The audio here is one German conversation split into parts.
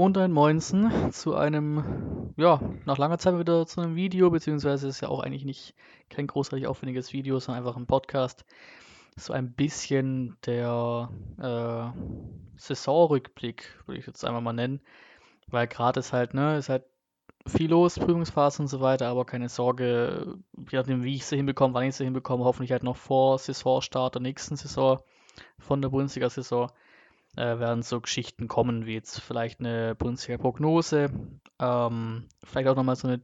und ein Moinsen zu einem, ja, nach langer Zeit wieder zu einem Video, beziehungsweise ist ja auch eigentlich nicht kein großartig aufwendiges Video, sondern einfach ein Podcast. So ein bisschen der äh, Saisonrückblick, würde ich jetzt einmal mal nennen. Weil gerade ist halt, ne, ist halt viel los, Prüfungsphase und so weiter, aber keine Sorge, je nachdem, wie ich sie hinbekomme, wann ich sie hinbekomme, hoffentlich halt noch vor Saisonstart der nächsten Saison von der Bundesliga-Saison äh, werden so Geschichten kommen, wie jetzt vielleicht eine Bundesliga-Prognose, ähm, vielleicht auch nochmal so eine,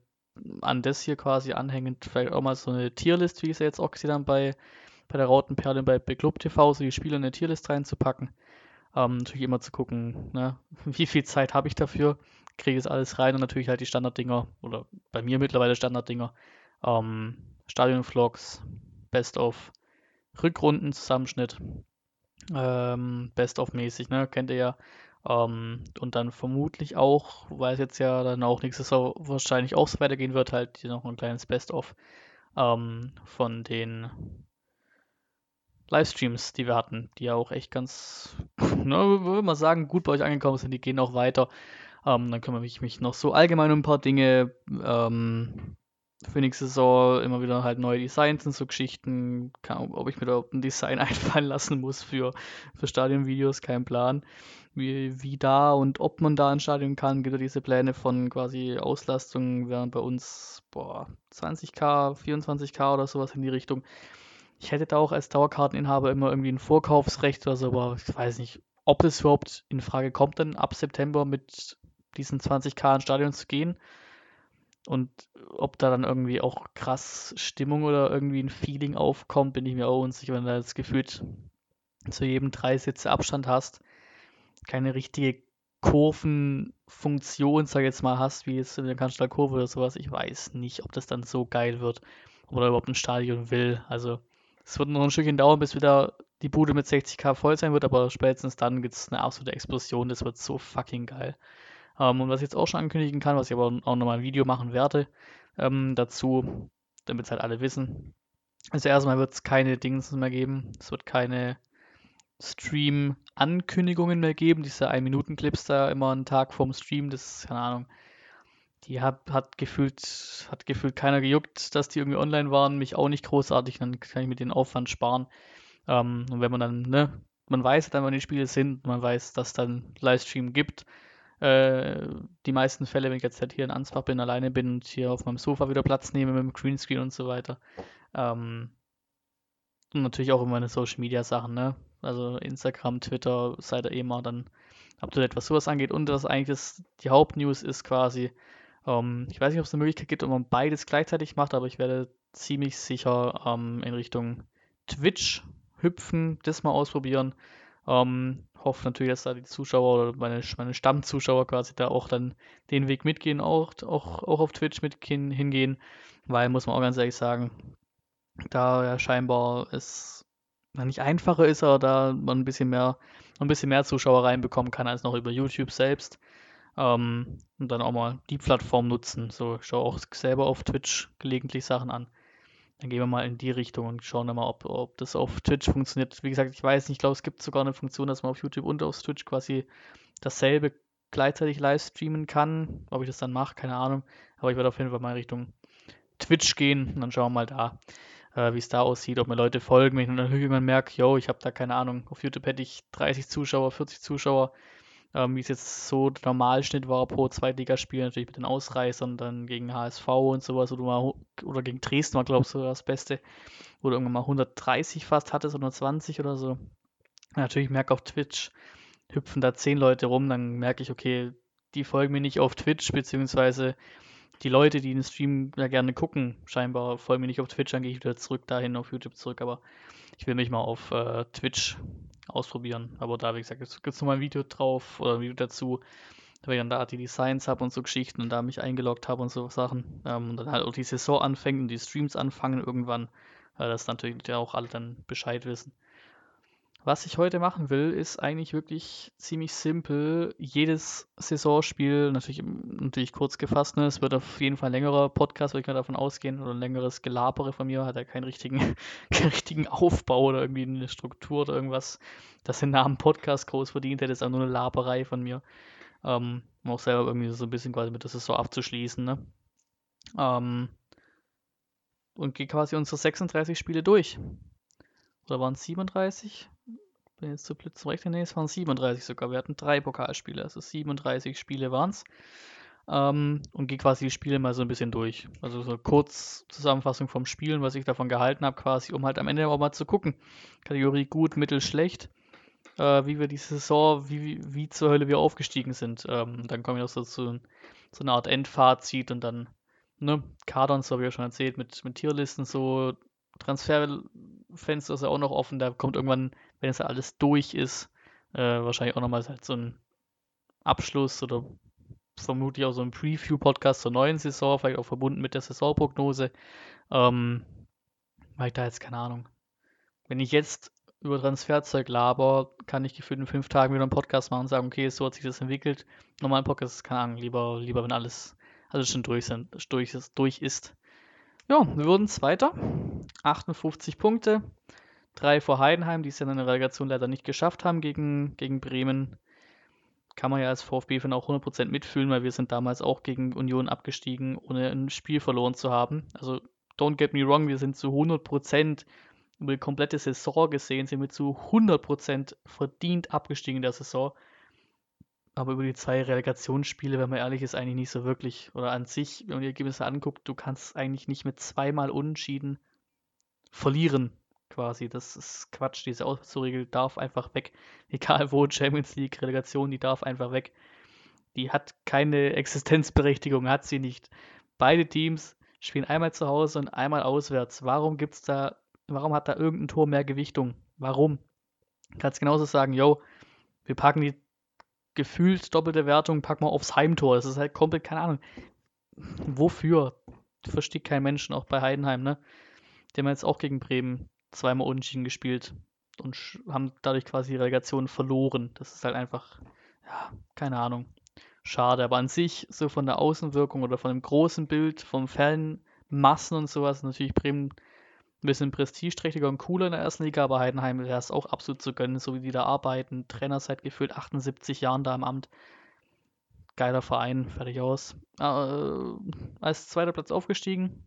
an das hier quasi anhängend, vielleicht auch mal so eine Tierlist, wie ich sie jetzt auch gesehen bei, bei der Rautenperle bei, bei Club TV, so die Spiele in eine Tierlist reinzupacken. Ähm, natürlich immer zu gucken, ne, wie viel Zeit habe ich dafür, kriege ich es alles rein und natürlich halt die Standarddinger, oder bei mir mittlerweile Standarddinger, ähm, Stadion-Vlogs, Best-of, Rückrunden-Zusammenschnitt, ähm, Best-of-mäßig, ne? Kennt ihr ja. Ähm, und dann vermutlich auch, weil es jetzt ja dann auch nächstes Jahr wahrscheinlich auch so weitergehen wird, halt hier noch ein kleines Best-of ähm, von den Livestreams, die wir hatten, die ja auch echt ganz, ne, würde man sagen, gut bei euch angekommen sind. Die gehen auch weiter. Ähm, dann kümmere ich mich noch so allgemein um ein paar Dinge. Ähm, für nächste Saison immer wieder halt neue Designs und so Geschichten. Kann, ob ich mir da ein Design einfallen lassen muss für, für Stadionvideos, kein Plan. Wie, wie da und ob man da ein Stadion kann, gibt es diese Pläne von quasi Auslastung, wären bei uns boah, 20k, 24k oder sowas in die Richtung. Ich hätte da auch als Dauerkarteninhaber immer irgendwie ein Vorkaufsrecht oder so, aber ich weiß nicht, ob das überhaupt in Frage kommt, dann ab September mit diesen 20k ins Stadion zu gehen. Und ob da dann irgendwie auch krass Stimmung oder irgendwie ein Feeling aufkommt, bin ich mir auch unsicher, wenn du das gefühlt zu jedem drei Sitze Abstand hast, keine richtige Kurvenfunktion, sag ich jetzt mal, hast, wie jetzt in der Kanzlerkurve oder sowas. Ich weiß nicht, ob das dann so geil wird, ob er überhaupt ein Stadion will. Also es wird noch ein Stückchen dauern, bis wieder die Bude mit 60k voll sein wird, aber spätestens dann gibt es eine absolute Explosion. Das wird so fucking geil. Ähm, und was ich jetzt auch schon ankündigen kann, was ich aber auch nochmal ein Video machen werde ähm, dazu, damit es halt alle wissen. Also erstmal wird es keine Dings mehr geben. Es wird keine Stream-Ankündigungen mehr geben. Diese 1-Minuten-Clips da immer einen Tag vorm Stream, das ist, keine Ahnung. Die hat, hat, gefühlt, hat gefühlt keiner gejuckt, dass die irgendwie online waren. Mich auch nicht großartig. Dann kann ich mir den Aufwand sparen. Ähm, und wenn man dann, ne, man weiß dann, wann die Spiele sind, man weiß, dass dann Livestream gibt, äh, die meisten Fälle, wenn ich jetzt halt hier in Ansbach bin, alleine bin und hier auf meinem Sofa wieder Platz nehme mit dem Greenscreen und so weiter. Ähm, und natürlich auch immer meine Social Media Sachen, ne? Also Instagram, Twitter, seid ihr eh mal dann date, was sowas angeht. Und das eigentlich das, die Hauptnews ist quasi, ähm, ich weiß nicht, ob es eine Möglichkeit gibt, ob man beides gleichzeitig macht, aber ich werde ziemlich sicher ähm, in Richtung Twitch hüpfen, das mal ausprobieren. Ähm, hoffe natürlich, dass da die Zuschauer oder meine, meine Stammzuschauer quasi da auch dann den Weg mitgehen, auch, auch, auch auf Twitch mit hingehen, weil, muss man auch ganz ehrlich sagen, da ja scheinbar es nicht einfacher ist, aber da man ein bisschen mehr, ein bisschen mehr Zuschauer reinbekommen kann als noch über YouTube selbst. Ähm, und dann auch mal die Plattform nutzen. So, ich schaue auch selber auf Twitch gelegentlich Sachen an. Dann gehen wir mal in die Richtung und schauen dann mal, ob, ob das auf Twitch funktioniert. Wie gesagt, ich weiß nicht, ich glaube, es gibt sogar eine Funktion, dass man auf YouTube und auf Twitch quasi dasselbe gleichzeitig live streamen kann. Ob ich das dann mache, keine Ahnung. Aber ich werde auf jeden Fall mal Richtung Twitch gehen und dann schauen wir mal da, äh, wie es da aussieht, ob mir Leute folgen. Wenn ich dann irgendwann merke, yo, ich habe da keine Ahnung, auf YouTube hätte ich 30 Zuschauer, 40 Zuschauer, ähm, wie es jetzt so der Normalschnitt war pro Zweitligaspiel, natürlich mit den Ausreißern, dann gegen HSV und sowas, oder, mal, oder gegen Dresden war, glaube ich, so das Beste, wo du irgendwann mal 130 fast hattest, 120 oder so. Natürlich merke auf Twitch, hüpfen da 10 Leute rum, dann merke ich, okay, die folgen mir nicht auf Twitch, beziehungsweise die Leute, die den Stream ja gerne gucken, scheinbar folgen mir nicht auf Twitch, dann gehe ich wieder zurück dahin auf YouTube zurück, aber ich will mich mal auf äh, Twitch ausprobieren. Aber da, wie gesagt, gibt es nochmal ein Video drauf oder ein Video dazu, weil ich dann da die Designs habe und so Geschichten und da mich eingeloggt habe und so Sachen. Ähm, und dann halt auch die Saison anfängt und die Streams anfangen irgendwann, äh, dass natürlich auch alle dann Bescheid wissen. Was ich heute machen will, ist eigentlich wirklich ziemlich simpel. Jedes Saisonspiel, natürlich, natürlich kurz gefasst, ne? es wird auf jeden Fall ein längerer Podcast, würde ich mal davon ausgehen, oder ein längeres Gelabere von mir, hat er keinen richtigen, keinen richtigen Aufbau oder irgendwie eine Struktur oder irgendwas, das den Namen Podcast groß verdient hätte, ist auch nur eine Laberei von mir. ähm, um auch selber irgendwie so ein bisschen quasi mit der Saison abzuschließen. Ne? Ähm, und geht quasi unsere 36 Spiele durch. Oder waren es 37? Bin jetzt zu blöd zum Rechnen. Nee, es waren 37 sogar. Wir hatten drei Pokalspiele, also 37 Spiele waren es. Ähm, und gehe quasi die Spiele mal so ein bisschen durch. Also so kurz Zusammenfassung vom Spielen, was ich davon gehalten habe, quasi, um halt am Ende auch mal zu gucken. Kategorie gut, mittel, schlecht. Äh, wie wir die Saison, wie, wie, wie zur Hölle wir aufgestiegen sind. Ähm, dann komme ich auch so zu so einer Art Endfazit und dann ne, Kadons, habe ich ja schon erzählt, mit, mit Tierlisten, so Transferfenster ist ja auch noch offen, da kommt irgendwann, wenn es alles durch ist, äh, wahrscheinlich auch nochmal halt so ein Abschluss oder vermutlich auch so ein Preview-Podcast zur neuen Saison, vielleicht auch verbunden mit der Saisonprognose. Ähm, weil ich da jetzt keine Ahnung. Wenn ich jetzt über Transferzeug laber, kann ich gefühlt in fünf Tagen wieder einen Podcast machen und sagen, okay, so hat sich das entwickelt. Normalen Podcast, keine Ahnung, lieber, lieber wenn alles also schon durch, sind, durch, ist, durch ist. Ja, wir wurden Zweiter. 58 Punkte. Drei vor Heidenheim, die es ja in der Relegation leider nicht geschafft haben gegen, gegen Bremen. Kann man ja als VfB-Fan auch 100% mitfühlen, weil wir sind damals auch gegen Union abgestiegen, ohne ein Spiel verloren zu haben. Also, don't get me wrong, wir sind zu 100% über die komplette Saison gesehen, sind wir zu 100% verdient abgestiegen in der Saison. Aber über die zwei Relegationsspiele, wenn man ehrlich ist, eigentlich nicht so wirklich. Oder an sich, wenn man die Ergebnisse anguckt, du kannst eigentlich nicht mit zweimal Unentschieden verlieren, quasi. Das ist Quatsch. Diese Auswärtsregel darf einfach weg. Egal wo, Champions League, Relegation, die darf einfach weg. Die hat keine Existenzberechtigung, hat sie nicht. Beide Teams spielen einmal zu Hause und einmal auswärts. Warum gibt's da, warum hat da irgendein Tor mehr Gewichtung? Warum? Kannst genauso sagen, yo, wir packen die gefühlt doppelte Wertung, pack mal aufs Heimtor. Das ist halt komplett, keine Ahnung. Wofür? Versteht kein Mensch, auch bei Heidenheim, ne? Die haben jetzt auch gegen Bremen zweimal unentschieden gespielt und haben dadurch quasi die Relegation verloren. Das ist halt einfach, ja, keine Ahnung. Schade, aber an sich, so von der Außenwirkung oder von dem großen Bild, vom Fanmassen und sowas, natürlich Bremen ein bisschen prestigeträchtiger und cooler in der ersten Liga, aber Heidenheim wäre es auch absolut zu gönnen, so wie die da arbeiten. Trainer seit gefühlt 78 Jahren da im Amt. Geiler Verein, fertig aus. Äh, als zweiter Platz aufgestiegen.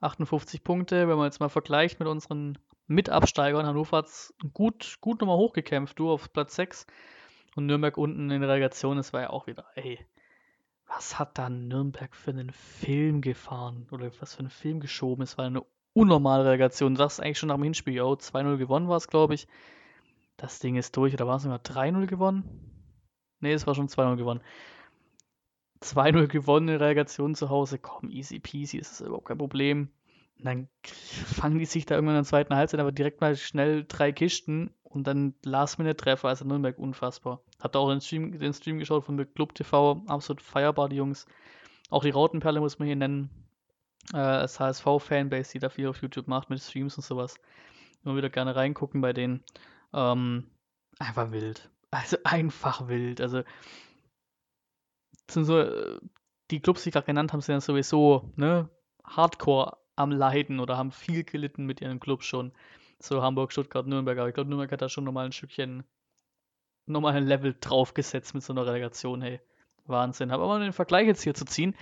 58 Punkte, wenn man jetzt mal vergleicht mit unseren Mitabsteigern. Hannover hat es gut, gut nochmal hochgekämpft, du auf Platz 6. Und Nürnberg unten in der Relegation, das war ja auch wieder, ey, was hat da Nürnberg für einen Film gefahren? Oder was für einen Film geschoben? Es war eine unnormale Relegation. Du sagst eigentlich schon nach dem Hinspiel, yo, 2-0 gewonnen war es, glaube ich. Das Ding ist durch. Oder war es sogar 3-0 gewonnen? Ne, es war schon 2-0 gewonnen. 2-0 gewonnen in Relegation zu Hause. Komm, easy peasy, ist das überhaupt kein Problem. Und dann fangen die sich da irgendwann in der zweiten Halbzeit aber direkt mal schnell drei Kisten und dann Last-Minute-Treffer, also Nürnberg unfassbar. Habt auch den Stream, den Stream geschaut von der Club TV, absolut feierbar, die Jungs. Auch die Rautenperle muss man hier nennen äh, HSV-Fanbase, die da viel auf YouTube macht mit Streams und sowas. Immer wieder gerne reingucken bei denen. Ähm, einfach wild. Also einfach wild. Also sind so, äh, die Clubs, die ich gerade genannt habe, sind ja sowieso ne, Hardcore am Leiden oder haben viel gelitten mit ihren Clubs schon. So Hamburg, Stuttgart, Nürnberg. Aber ich glaube, Nürnberg hat da schon nochmal ein Stückchen, nochmal ein Level draufgesetzt mit so einer Relegation. Hey, Wahnsinn. Aber mal den Vergleich jetzt hier zu ziehen,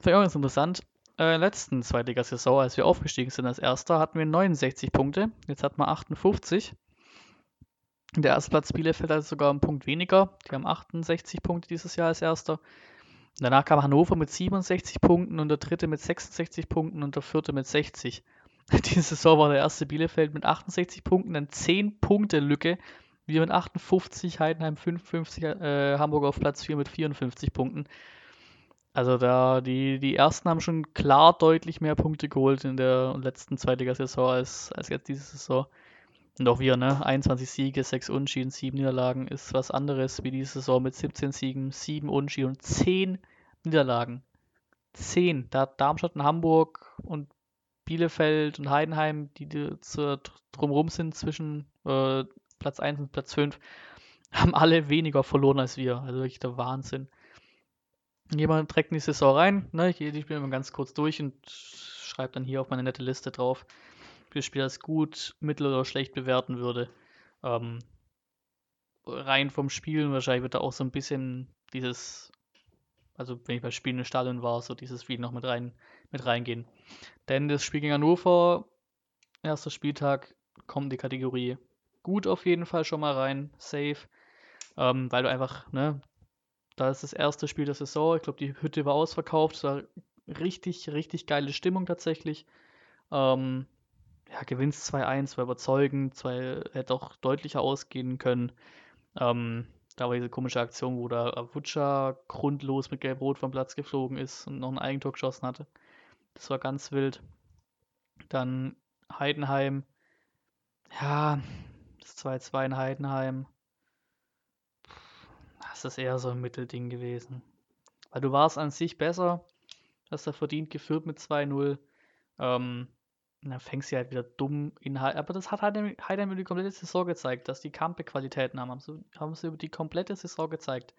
finde ich auch ganz interessant äh, letzten Zweitligasaison, als wir aufgestiegen sind als Erster, hatten wir 69 Punkte. Jetzt hat man 58. Der erste Platz Bielefeld hat sogar einen Punkt weniger. Die haben 68 Punkte dieses Jahr als Erster. Danach kam Hannover mit 67 Punkten und der dritte mit 66 Punkten und der vierte mit 60. Diese Saison war der erste Bielefeld mit 68 Punkten, dann 10 Punkte Lücke. Wir mit 58, Heidenheim 55, äh, Hamburg auf Platz 4 mit 54 Punkten. Also da, die, die ersten haben schon klar deutlich mehr Punkte geholt in der letzten Zweitliga-Saison als, als jetzt diese Saison. Und auch wir, ne? 21 Siege, 6 Unschieden, 7 Niederlagen ist was anderes wie diese Saison mit 17 Siegen, 7 Unschieden und 10 Niederlagen. 10. Da Darmstadt und Hamburg und Bielefeld und Heidenheim, die, die zu, drumherum sind zwischen äh, Platz 1 und Platz 5, haben alle weniger verloren als wir. Also wirklich der Wahnsinn jemand trägt in die Saison rein. Ne? Ich, ich spiele mal ganz kurz durch und schreibe dann hier auf meine nette Liste drauf, wie das Spiel als gut, mittel oder schlecht bewerten würde. Ähm, rein vom Spielen wahrscheinlich wird da auch so ein bisschen dieses, also wenn ich bei Spielen im Stadion war, so dieses Spiel noch mit rein mit reingehen. Denn das Spiel gegen Hannover, erster Spieltag, kommt die Kategorie gut auf jeden Fall schon mal rein, safe, ähm, weil du einfach, ne, da ist das erste Spiel der Saison, ich glaube die Hütte war ausverkauft, es war richtig, richtig geile Stimmung tatsächlich. Ähm, ja, gewinnst 2-1, war überzeugend, zwei, hätte auch deutlicher ausgehen können. Ähm, da war diese komische Aktion, wo da Avucha grundlos mit Gelb-Rot vom Platz geflogen ist und noch ein Eigentor geschossen hatte. Das war ganz wild. Dann Heidenheim. Ja, das 2-2 in Heidenheim. Das ist eher so ein Mittelding gewesen. Weil du warst an sich besser, hast da verdient geführt mit 2-0. Ähm, dann fängst du halt wieder dumm in Heidenheim. Aber das hat Heidenheim, Heidenheim über die komplette Saison gezeigt, dass die Kampe-Qualitäten haben. Haben sie, haben sie über die komplette Saison gezeigt.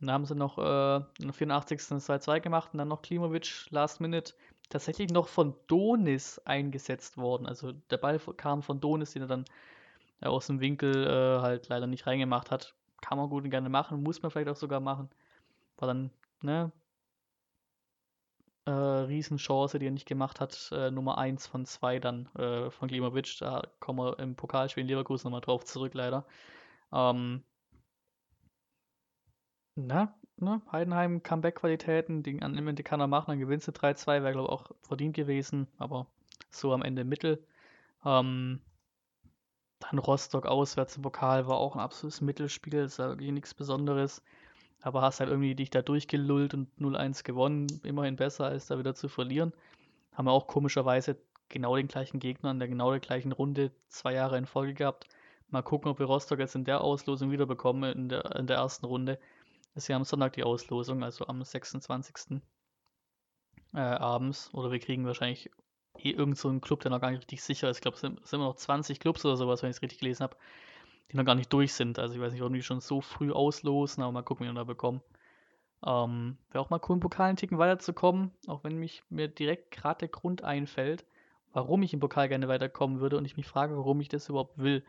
Und dann haben sie noch äh, in der 84. 2-2 gemacht und dann noch Klimovic Last Minute tatsächlich noch von Donis eingesetzt worden. Also der Ball kam von Donis, den er dann äh, aus dem Winkel äh, halt leider nicht reingemacht hat. Kann man gut und gerne machen, muss man vielleicht auch sogar machen. War dann, ne, äh, Riesenchance, die er nicht gemacht hat. Äh, Nummer 1 von 2 dann äh, von Klimovic. Da kommen wir im Pokalspiel in Leverkusen nochmal drauf zurück, leider. Ähm, na, ne, Heidenheim Comeback-Qualitäten, die an Ende kann er machen, dann gewinnst du 3-2, wäre glaube ich auch verdient gewesen, aber so am Ende Mittel. Ähm, dann Rostock auswärts im Pokal war auch ein absolutes Mittelspiel, ist ja wirklich nichts Besonderes. Aber hast halt irgendwie dich da durchgelullt und 0-1 gewonnen, immerhin besser als da wieder zu verlieren. Haben wir auch komischerweise genau den gleichen Gegner in der genau der gleichen Runde zwei Jahre in Folge gehabt. Mal gucken, ob wir Rostock jetzt in der Auslosung wieder bekommen, in der, in der ersten Runde ist ja am Sonntag die Auslosung, also am 26. Äh, abends. Oder wir kriegen wahrscheinlich eh irgend so einen Club, der noch gar nicht richtig sicher ist. Ich glaube, es sind, sind immer noch 20 Clubs oder sowas, wenn ich es richtig gelesen habe, die noch gar nicht durch sind. Also ich weiß nicht, ob die schon so früh auslosen, aber mal gucken, wie wir da bekommen. Ähm, Wäre auch mal cool, im Pokal einen Ticken weiterzukommen, auch wenn mich mir direkt gerade der Grund einfällt, warum ich im Pokal gerne weiterkommen würde und ich mich frage, warum ich das überhaupt will.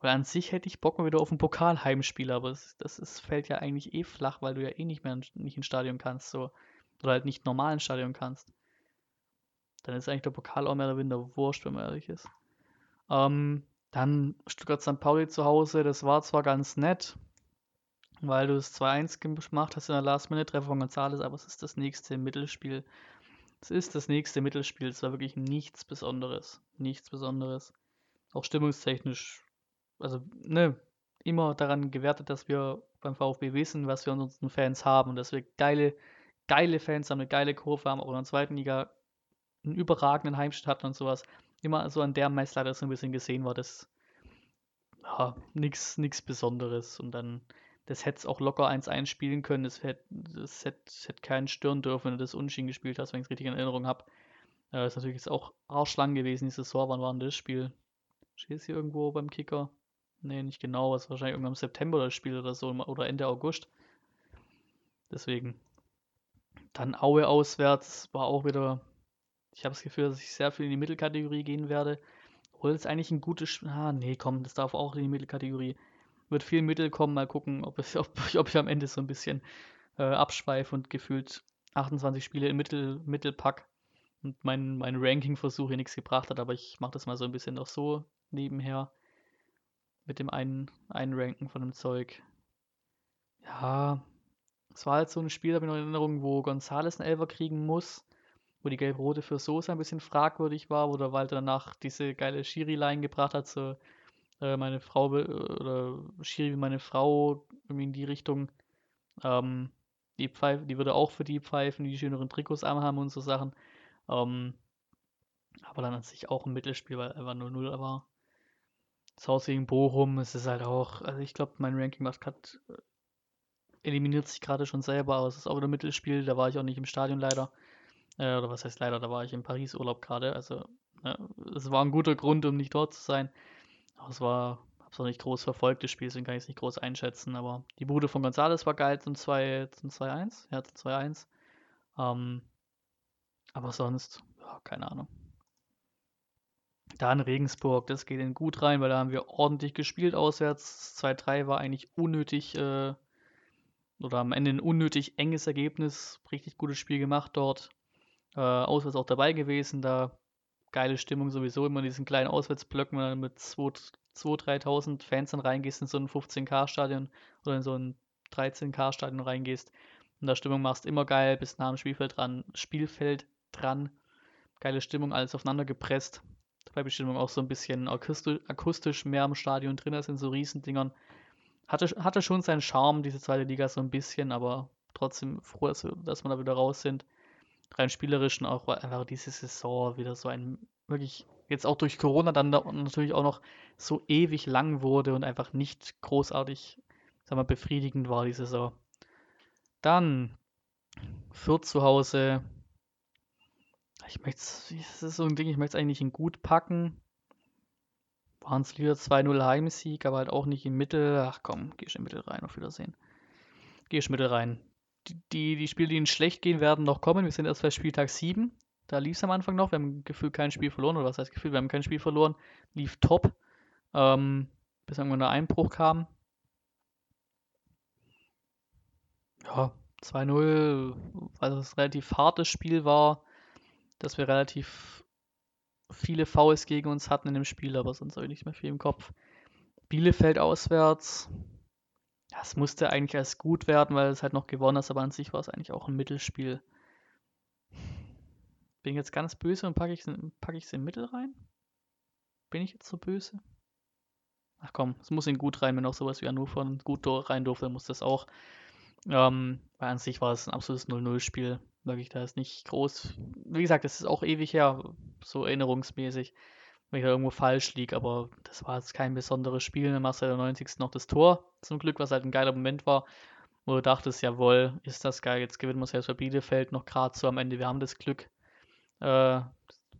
Weil an sich hätte ich Bock mal wieder auf ein Pokalheimspiel, aber das, das ist, fällt ja eigentlich eh flach, weil du ja eh nicht mehr nicht ins Stadion kannst, so. Oder halt nicht normal ins Stadion kannst. Dann ist eigentlich der Pokal auch mehr oder weniger wurscht, wenn man ehrlich ist. Ähm, dann Stuttgart St. Pauli zu Hause, das war zwar ganz nett, weil du es 2-1 gemacht hast in der Last-Minute-Treffer von Gonzales, aber es ist das nächste Mittelspiel. Es ist das nächste Mittelspiel. Es war wirklich nichts Besonderes. Nichts Besonderes. Auch stimmungstechnisch also ne, immer daran gewertet, dass wir beim VfB wissen, was wir an unseren Fans haben und dass wir geile, geile Fans haben, eine geile Kurve haben, auch in der zweiten Liga einen überragenden Heimstadt hatten und sowas. Immer so an der Messlatte so ein bisschen gesehen war, das ja, nichts Besonderes. Und dann, das hätte es auch locker 1-1 spielen können. Das hätte, das hätte, hätte keinen stören dürfen, wenn du das Unschieden gespielt hast, wenn ich es richtig in Erinnerung habe. Äh, das ist natürlich jetzt auch arschlang gewesen, die Saison. Wann war denn das Spiel? Steht es hier irgendwo beim Kicker? Nee, nicht genau. Es ist wahrscheinlich irgendwann im September das Spiel oder so oder Ende August. Deswegen. Dann Aue auswärts war auch wieder. Ich habe das Gefühl, dass ich sehr viel in die Mittelkategorie gehen werde. Obwohl es eigentlich ein gutes Spiel. Ah, nee, komm, das darf auch in die Mittelkategorie. Wird viel Mittel kommen, mal gucken, ob, es, ob, ob ich am Ende so ein bisschen äh, abschweife und gefühlt 28 Spiele im Mittel, Mittelpack und mein, mein Ranking-Versuch hier nichts gebracht hat, aber ich mache das mal so ein bisschen noch so nebenher mit dem einen Einranken von dem Zeug. Ja, es war halt so ein Spiel, habe ich noch in Erinnerung, wo Gonzales einen Elfer kriegen muss, wo die Gelb-Rote für Sosa ein bisschen fragwürdig war, wo der Walter danach diese geile Schiri-Line gebracht hat, so äh, meine Frau oder Schiri wie meine Frau irgendwie in die Richtung. Ähm, die Pfeife, die würde auch für die pfeifen, die schöneren Trikots haben und so Sachen. Ähm, aber dann an sich auch ein Mittelspiel, weil einfach 0-0 war. Das Haus gegen Bochum, es ist halt auch, also ich glaube, mein Ranking macht gerade, äh, eliminiert sich gerade schon selber, aber es ist auch wieder Mittelspiel, da war ich auch nicht im Stadion leider. Äh, oder was heißt leider, da war ich im Paris-Urlaub gerade, also ja, es war ein guter Grund, um nicht dort zu sein. Aber es war, hab's auch nicht groß verfolgt, das Spiel, deswegen kann ich es nicht groß einschätzen, aber die Bude von Gonzales war geil zum 2-1, ja, zum 2-1. Ähm, aber sonst, ja, keine Ahnung. Dann Regensburg, das geht in gut rein, weil da haben wir ordentlich gespielt auswärts. 2-3 war eigentlich unnötig äh, oder am Ende ein unnötig enges Ergebnis. Richtig gutes Spiel gemacht dort. Äh, auswärts auch dabei gewesen, da geile Stimmung sowieso immer in diesen kleinen Auswärtsblöcken, wenn du mit 2.000, 3.000 Fans dann reingehst in so ein 15K-Stadion oder in so ein 13K-Stadion reingehst und da Stimmung machst, immer geil, bis nah am Spielfeld dran, Spielfeld dran. Geile Stimmung, alles aufeinander gepresst. Dabei die Stimmung auch so ein bisschen akustisch, mehr im Stadion drin als in so Riesendingern. Hatte, hatte schon seinen Charme, diese zweite Liga so ein bisschen, aber trotzdem froh, dass wir, dass wir da wieder raus sind rein spielerischen auch einfach diese Saison wieder so ein wirklich jetzt auch durch Corona dann natürlich auch noch so ewig lang wurde und einfach nicht großartig, sag mal, befriedigend war die Saison. Dann Fürth zu Hause. Ich möchte es ist so ein Ding, ich möchte es eigentlich in gut packen. Waren es wieder 2-0 Heimsieg, aber halt auch nicht im Mittel. Ach komm, geh schon Mittel rein, auf Wiedersehen. Geh schon Mittel rein die, die Spiele, die ihnen schlecht gehen, werden noch kommen. Wir sind erst bei Spieltag 7. Da lief es am Anfang noch. Wir haben gefühlt kein Spiel verloren. Oder was heißt Gefühl? Wir haben kein Spiel verloren. Lief top. Ähm, bis irgendwann der Einbruch kam. Ja, 2-0, weil es ein relativ hartes Spiel war, dass wir relativ viele Fouls gegen uns hatten in dem Spiel, aber sonst habe ich nicht mehr viel im Kopf. Bielefeld auswärts, das musste eigentlich als gut werden, weil es halt noch gewonnen ist, aber an sich war es eigentlich auch ein Mittelspiel. Bin ich jetzt ganz böse und packe ich es pack im Mittel rein? Bin ich jetzt so böse? Ach komm, es muss in gut rein, wenn auch sowas wie Hannover gut rein durfte, muss das auch. Ähm, weil an sich war es ein absolutes 0-0-Spiel. Wirklich, da ist nicht groß. Wie gesagt, es ist auch ewig her, so erinnerungsmäßig wenn ich da irgendwo falsch liege, aber das war jetzt kein besonderes Spiel. Dann machst du ja der 90. noch das Tor, zum Glück, was halt ein geiler Moment war, wo du dachtest, jawohl, ist das geil, jetzt gewinnen wir ja für Bielefeld noch gerade so am Ende. Wir haben das Glück. Äh,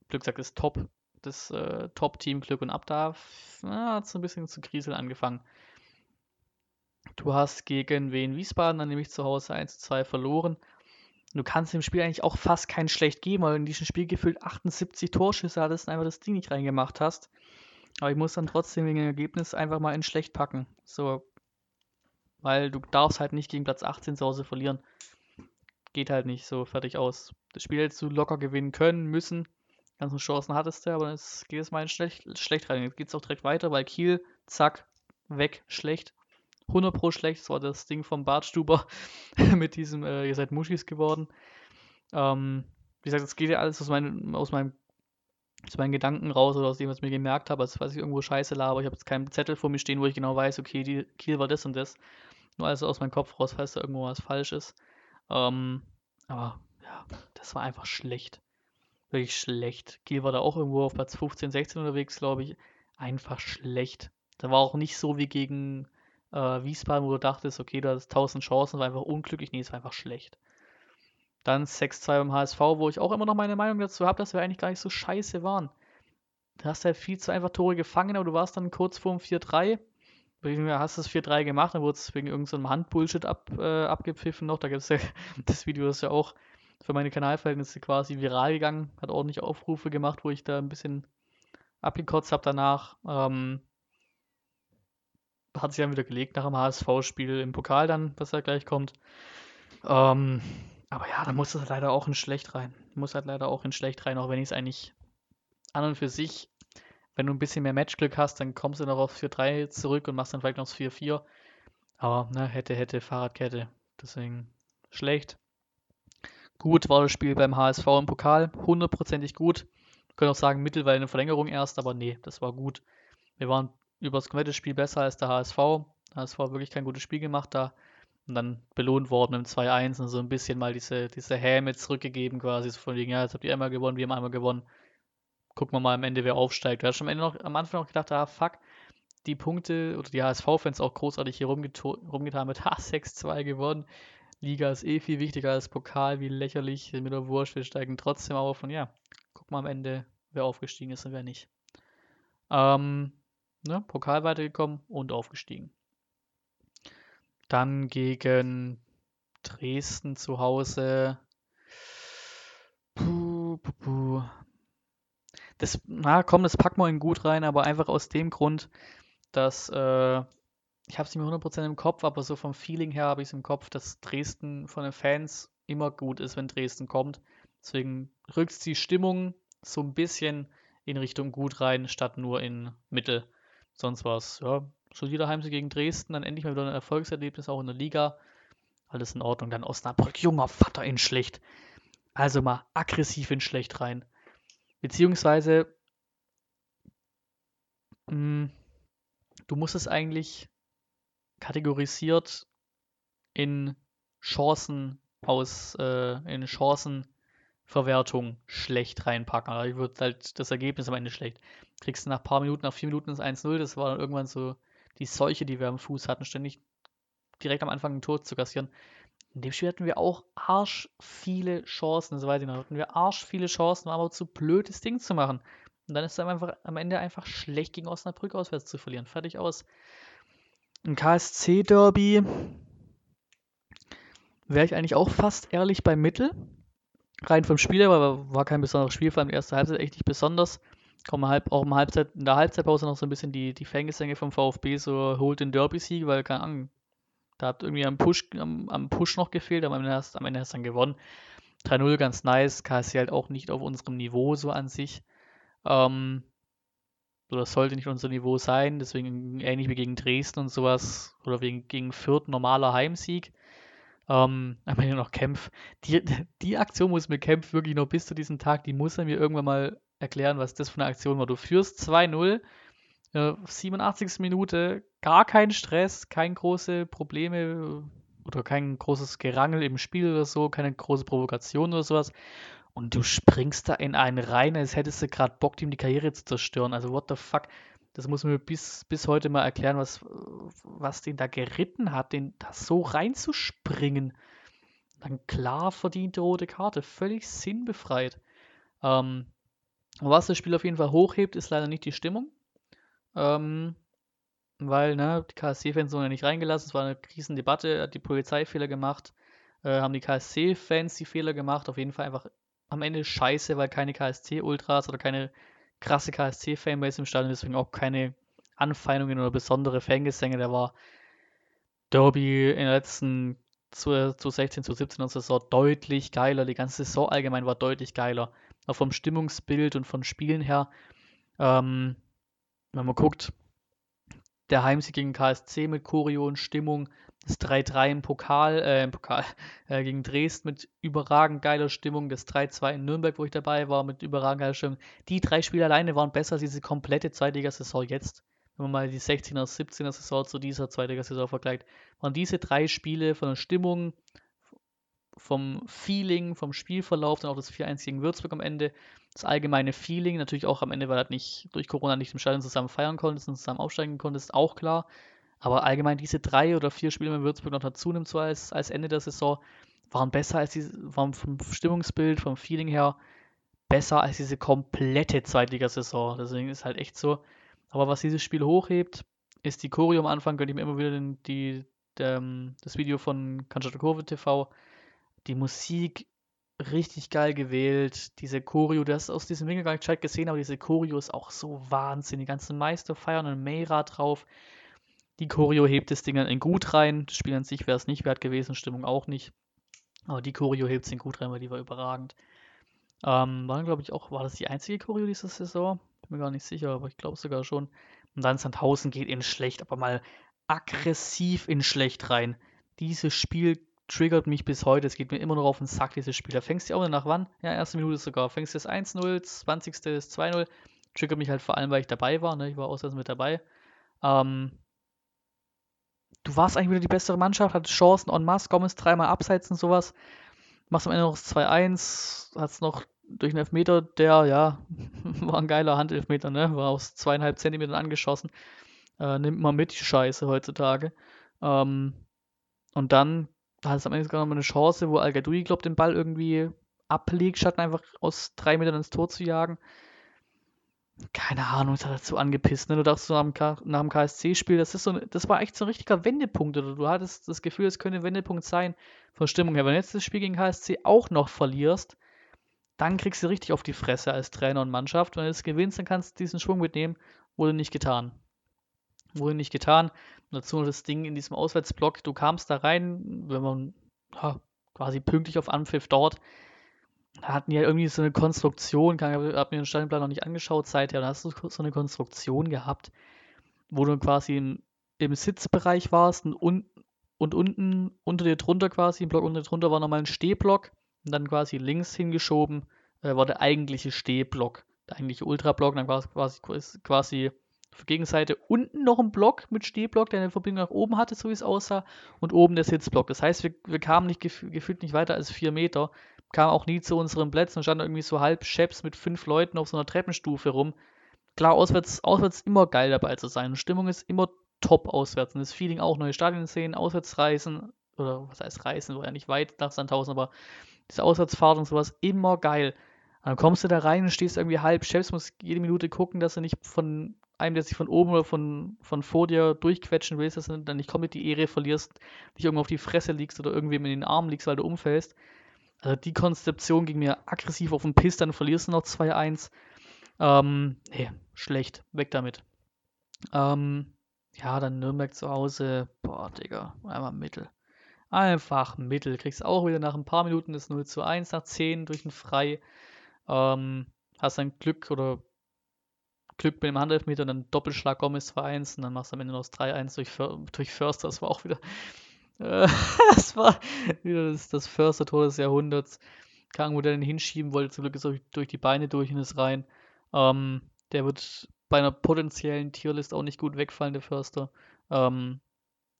Glück sagt das Top, das äh, Top-Team-Glück und ab da hat es ein bisschen zu kriseln angefangen. Du hast gegen Wien Wiesbaden dann nämlich zu Hause 1 zu 2 verloren. Du kannst dem Spiel eigentlich auch fast keinen schlecht geben, weil du in diesem Spiel gefühlt 78 Torschüsse hattest und einfach das Ding nicht reingemacht hast. Aber ich muss dann trotzdem wegen dem Ergebnis einfach mal in schlecht packen. So. Weil du darfst halt nicht gegen Platz 18 zu Hause verlieren. Geht halt nicht so fertig aus. Das Spiel hättest du locker gewinnen können, müssen. Ganze Chancen hattest du, aber es geht es mal in schlecht, schlecht rein. Jetzt geht es auch direkt weiter, weil Kiel, zack, weg, schlecht. 100 pro schlecht. Das war das Ding vom Bartstuber mit diesem, äh, ihr seid Muschis geworden. Ähm, wie gesagt, das geht ja alles aus, mein, aus meinem aus meinen Gedanken raus oder aus dem, was ich mir gemerkt habe. Also, weiß ich irgendwo scheiße laber. Ich habe jetzt keinen Zettel vor mir stehen, wo ich genau weiß, okay, die Kiel war das und das. Nur also aus meinem Kopf raus, falls da irgendwo was falsch ist. Ähm, aber ja, das war einfach schlecht. Wirklich schlecht. Kiel war da auch irgendwo auf Platz 15, 16 unterwegs, glaube ich. Einfach schlecht. Da war auch nicht so wie gegen äh, Wiesbaden, wo du dachtest, okay, da ist 1000 Chancen, war einfach unglücklich. Nee, es war einfach schlecht. Dann 6-2 beim HSV, wo ich auch immer noch meine Meinung dazu habe, dass wir eigentlich gar nicht so scheiße waren. Du hast halt viel zu einfach Tore gefangen, aber du warst dann kurz vorm 4-3. Du hast das 4-3 gemacht, dann wurde es wegen irgendeinem so Handbullshit ab, äh, abgepfiffen noch. Da gibt es ja, das Video ist ja auch für meine Kanalverhältnisse quasi viral gegangen, hat ordentlich Aufrufe gemacht, wo ich da ein bisschen abgekotzt habe danach. Ähm, hat sich dann wieder gelegt nach dem HSV-Spiel im Pokal dann, was ja gleich kommt. Ähm, aber ja, da muss es halt leider auch in schlecht rein. Muss halt leider auch in schlecht rein, auch wenn ich es eigentlich an und für sich, wenn du ein bisschen mehr Matchglück hast, dann kommst du noch auf 4-3 zurück und machst dann vielleicht noch das 4-4. Aber ne, hätte, hätte, Fahrradkette. Deswegen schlecht. Gut war das Spiel beim HSV im Pokal. Hundertprozentig gut. Wir können auch sagen, mittlerweile eine Verlängerung erst, aber nee, das war gut. Wir waren über das komplette Spiel besser als der HSV. Der HSV hat wirklich kein gutes Spiel gemacht da. Und dann belohnt worden im 2-1 und so ein bisschen mal diese, diese Häme zurückgegeben quasi. So von wegen, ja, jetzt habt ihr einmal gewonnen, wir haben einmal gewonnen. Gucken wir mal am Ende, wer aufsteigt. Du hast schon am, Ende noch, am Anfang noch gedacht, ah, fuck, die Punkte oder die HSV-Fans auch großartig hier rumgetan mit, ha, 6-2 gewonnen. Liga ist eh viel wichtiger als Pokal, wie lächerlich, mit der Wurst, wir steigen trotzdem auf. Und ja, gucken wir am Ende, wer aufgestiegen ist und wer nicht. Ähm, ne, Pokal weitergekommen und aufgestiegen. Dann gegen Dresden zu Hause. Puh, puh, puh. das, na komm, das packen wir in gut rein, aber einfach aus dem Grund, dass, äh, ich habe es nicht mehr 100% im Kopf, aber so vom Feeling her habe ich es im Kopf, dass Dresden von den Fans immer gut ist, wenn Dresden kommt. Deswegen rückt die Stimmung so ein bisschen in Richtung gut rein, statt nur in Mittel. Sonst war es, ja, solider Heimsieg gegen Dresden, dann endlich mal wieder ein Erfolgserlebnis auch in der Liga. Alles in Ordnung. Dann Osnabrück, junger Vater in schlecht. Also mal aggressiv in schlecht rein. Beziehungsweise, mh, hm, du musst es eigentlich kategorisiert in Chancen aus, äh, in Chancenverwertung schlecht reinpacken. Also ich würde halt das Ergebnis am Ende schlecht. Kriegst du nach ein paar Minuten, nach vier Minuten das 1-0, das war dann irgendwann so die Seuche, die wir am Fuß hatten, ständig direkt am Anfang ein Tor zu kassieren. In dem Spiel hatten wir auch arsch viele Chancen, so weiß ich noch, hatten wir arsch viele Chancen, war aber zu blöd, das Ding zu machen. Und dann ist es einfach am Ende einfach schlecht gegen Osnabrück auswärts zu verlieren. Fertig aus. Ein KSC-Derby wäre ich eigentlich auch fast ehrlich bei Mittel. Rein vom Spiel, aber war kein besonderes Spiel, vor allem die erste Halbzeit echt nicht besonders. Kommen halb, auch im Halbzeit, in der Halbzeitpause noch so ein bisschen die, die Fangesänge vom VfB, so holt den Derby-Sieg, weil, keine Ahnung, da hat irgendwie am Push, am, am Push noch gefehlt, aber am Ende hast, du dann gewonnen. 3-0 ganz nice, KSC halt auch nicht auf unserem Niveau so an sich. Ähm, oder sollte nicht unser Niveau sein, deswegen ähnlich wie gegen Dresden und sowas, oder wegen, gegen Fürth normaler Heimsieg. Ähm, am Ende noch Kempf. Die, die Aktion muss mir Kempf wirklich noch bis zu diesem Tag, die muss er mir irgendwann mal erklären, was das für eine Aktion war. Du führst 2-0, äh, 87. Minute, gar kein Stress, keine große Probleme oder kein großes Gerangel im Spiel oder so, keine große Provokation oder sowas. Und du springst da in einen rein, als hättest du gerade Bock, ihm die Karriere zu zerstören. Also, what the fuck? Das muss man mir bis, bis heute mal erklären, was, was den da geritten hat, den da so reinzuspringen. Dann klar verdiente rote Karte, völlig sinnbefreit. Ähm, was das Spiel auf jeden Fall hochhebt, ist leider nicht die Stimmung. Ähm, weil, ne, die KSC-Fans wurden ja nicht reingelassen, es war eine Krisendebatte, hat die Polizei Fehler gemacht, äh, haben die KSC-Fans die Fehler gemacht, auf jeden Fall einfach am Ende scheiße, weil keine KSC-Ultras oder keine krasse KSC-Fanbase im Stadion, deswegen auch keine Anfeindungen oder besondere Fangesänge, der war Derby in der letzten zu, zu 16, zu 17 Saison deutlich geiler, die ganze Saison allgemein war deutlich geiler, auch vom Stimmungsbild und von Spielen her, ähm, wenn man guckt, der Heimsieg gegen KSC mit Choreo und Stimmung, das 3-3 im Pokal, äh, im Pokal, äh, gegen Dresden mit überragend geiler Stimmung, das 3-2 in Nürnberg, wo ich dabei war, mit überragend geiler Stimmung. Die drei Spiele alleine waren besser als diese komplette Zweitliga-Saison jetzt. Wenn man mal die 16er, 17er Saison zu dieser Zweitliga-Saison vergleicht, waren diese drei Spiele von der Stimmung, vom Feeling, vom Spielverlauf, dann auch das 4-1 gegen Würzburg am Ende, das allgemeine Feeling, natürlich auch am Ende, weil halt nicht durch Corona nicht im Stadion zusammen feiern konntest und zusammen aufsteigen konntest, auch klar. Aber allgemein diese drei oder vier Spiele mit Würzburg noch dazu nimmt, so als, als Ende der Saison, waren besser als die, waren vom Stimmungsbild, vom Feeling her, besser als diese komplette Zweitligasaison. Deswegen ist halt echt so. Aber was dieses Spiel hochhebt, ist die Choreo am Anfang, könnt ihr mir immer wieder den, die, ähm, das Video von Kanzler Kurve TV die Musik richtig geil gewählt. Diese Choreo, du hast aus diesem Winkelgang-Chat gesehen, aber diese Choreo ist auch so Wahnsinn. Die ganzen Meister feiern einen Meira drauf. Die Choreo hebt das Ding dann in gut rein. Das Spiel an sich wäre es nicht wert gewesen, Stimmung auch nicht. Aber die Choreo hebt es in gut rein, weil die war überragend. Ähm, war, glaube ich, auch, war das die einzige Choreo dieser Saison? Bin mir gar nicht sicher, aber ich glaube sogar schon. Und dann Sandhausen geht in schlecht, aber mal aggressiv in schlecht rein. Dieses Spiel triggert mich bis heute. Es geht mir immer noch auf den Sack, dieses Spiel. Da fängst du auch nach wann? Ja, erste Minute sogar. Fängst du das 1-0, 20. das 2-0. Triggert mich halt vor allem, weil ich dabei war. Ne? Ich war auswärts mit dabei. Ähm, du warst eigentlich wieder die bessere Mannschaft, hattest Chancen en masse, Gomez dreimal abseits und sowas. Machst am Ende noch das 2-1, hattest noch durch einen Elfmeter, der, ja, war ein geiler Handelfmeter, ne? War aus zweieinhalb Zentimetern angeschossen. Äh, nimmt man mit die Scheiße heutzutage. Ähm, und dann da hat es am Ende sogar noch mal eine Chance, wo Al Gadoui, glaube den Ball irgendwie ablegt, statt einfach aus drei Metern ins Tor zu jagen. Keine Ahnung, ist dazu angepisst. Ne? Du dachtest so nach dem, KSC-Spiel, das so, das war echt so ein richtiger Wendepunkt. Oder du hattest das Gefühl, es könnte ein Wendepunkt sein von Stimmung her. Wenn du jetzt das Spiel gegen KSC auch noch verlierst, dann kriegst du richtig auf die Fresse als Trainer und Mannschaft. Wenn du es gewinnst, dann kannst du diesen Schwung mitnehmen. Wurde nicht getan. Wurde nicht getan. Und dazu noch das Ding in diesem Auswärtsblock. Du kamst da rein, wenn man ja, quasi pünktlich auf Anpfiff dort. Hatten ja irgendwie so eine Konstruktion, ich habe mir den Stadionplan noch nicht angeschaut seither, da hast du so eine Konstruktion gehabt, wo du quasi im, im Sitzbereich warst und, un, und unten unter dir drunter quasi, im Block unter dir drunter war nochmal ein Stehblock und dann quasi links hingeschoben äh, war der eigentliche Stehblock, der eigentliche Ultrablock, dann war es quasi, quasi auf der Gegenseite unten noch ein Block mit Stehblock, der eine Verbindung nach oben hatte, so wie es aussah, und oben der Sitzblock. Das heißt, wir, wir kamen nicht gef gefühlt nicht weiter als vier Meter, kamen auch nie zu unseren Plätzen und standen irgendwie so halb Chefs mit fünf Leuten auf so einer Treppenstufe rum. Klar, auswärts, auswärts immer geil dabei zu sein. Stimmung ist immer top auswärts. Und das Feeling auch, neue Stadien sehen, Auswärtsreisen, oder was heißt Reisen, war ja nicht weit nach Sandhausen, aber diese Auswärtsfahrt und sowas, immer geil. Dann kommst du da rein und stehst irgendwie halb Chefs, musst jede Minute gucken, dass du nicht von einem, der sich von oben oder von, von vor dir durchquetschen willst, dass du dann nicht komplett die Ehre verlierst, dich irgendwo auf die Fresse liegst oder irgendwem in den Arm liegst, weil du umfällst. Also die Konzeption ging mir aggressiv auf den Piss, dann verlierst du noch 2-1. Ähm, nee, schlecht. Weg damit. Ähm, ja, dann Nürnberg zu Hause. Boah, Digga, einmal Mittel. Einfach Mittel. Kriegst auch wieder nach ein paar Minuten das 0 zu 1 nach 10 durch ein Frei. Ähm, hast dann Glück oder Glück mit dem Handelfmeter und dann Doppelschlag Gomez 2-1 und dann machst du am Ende noch das 3-1 durch, durch Förster. Das war auch wieder, das war wieder das, das Förster-Tor des Jahrhunderts. Kang, wo der den hinschieben wollte, zum Glück ist er durch die Beine durch und ist rein. Ähm, der wird bei einer potenziellen Tierlist auch nicht gut wegfallen, der Förster. Ähm,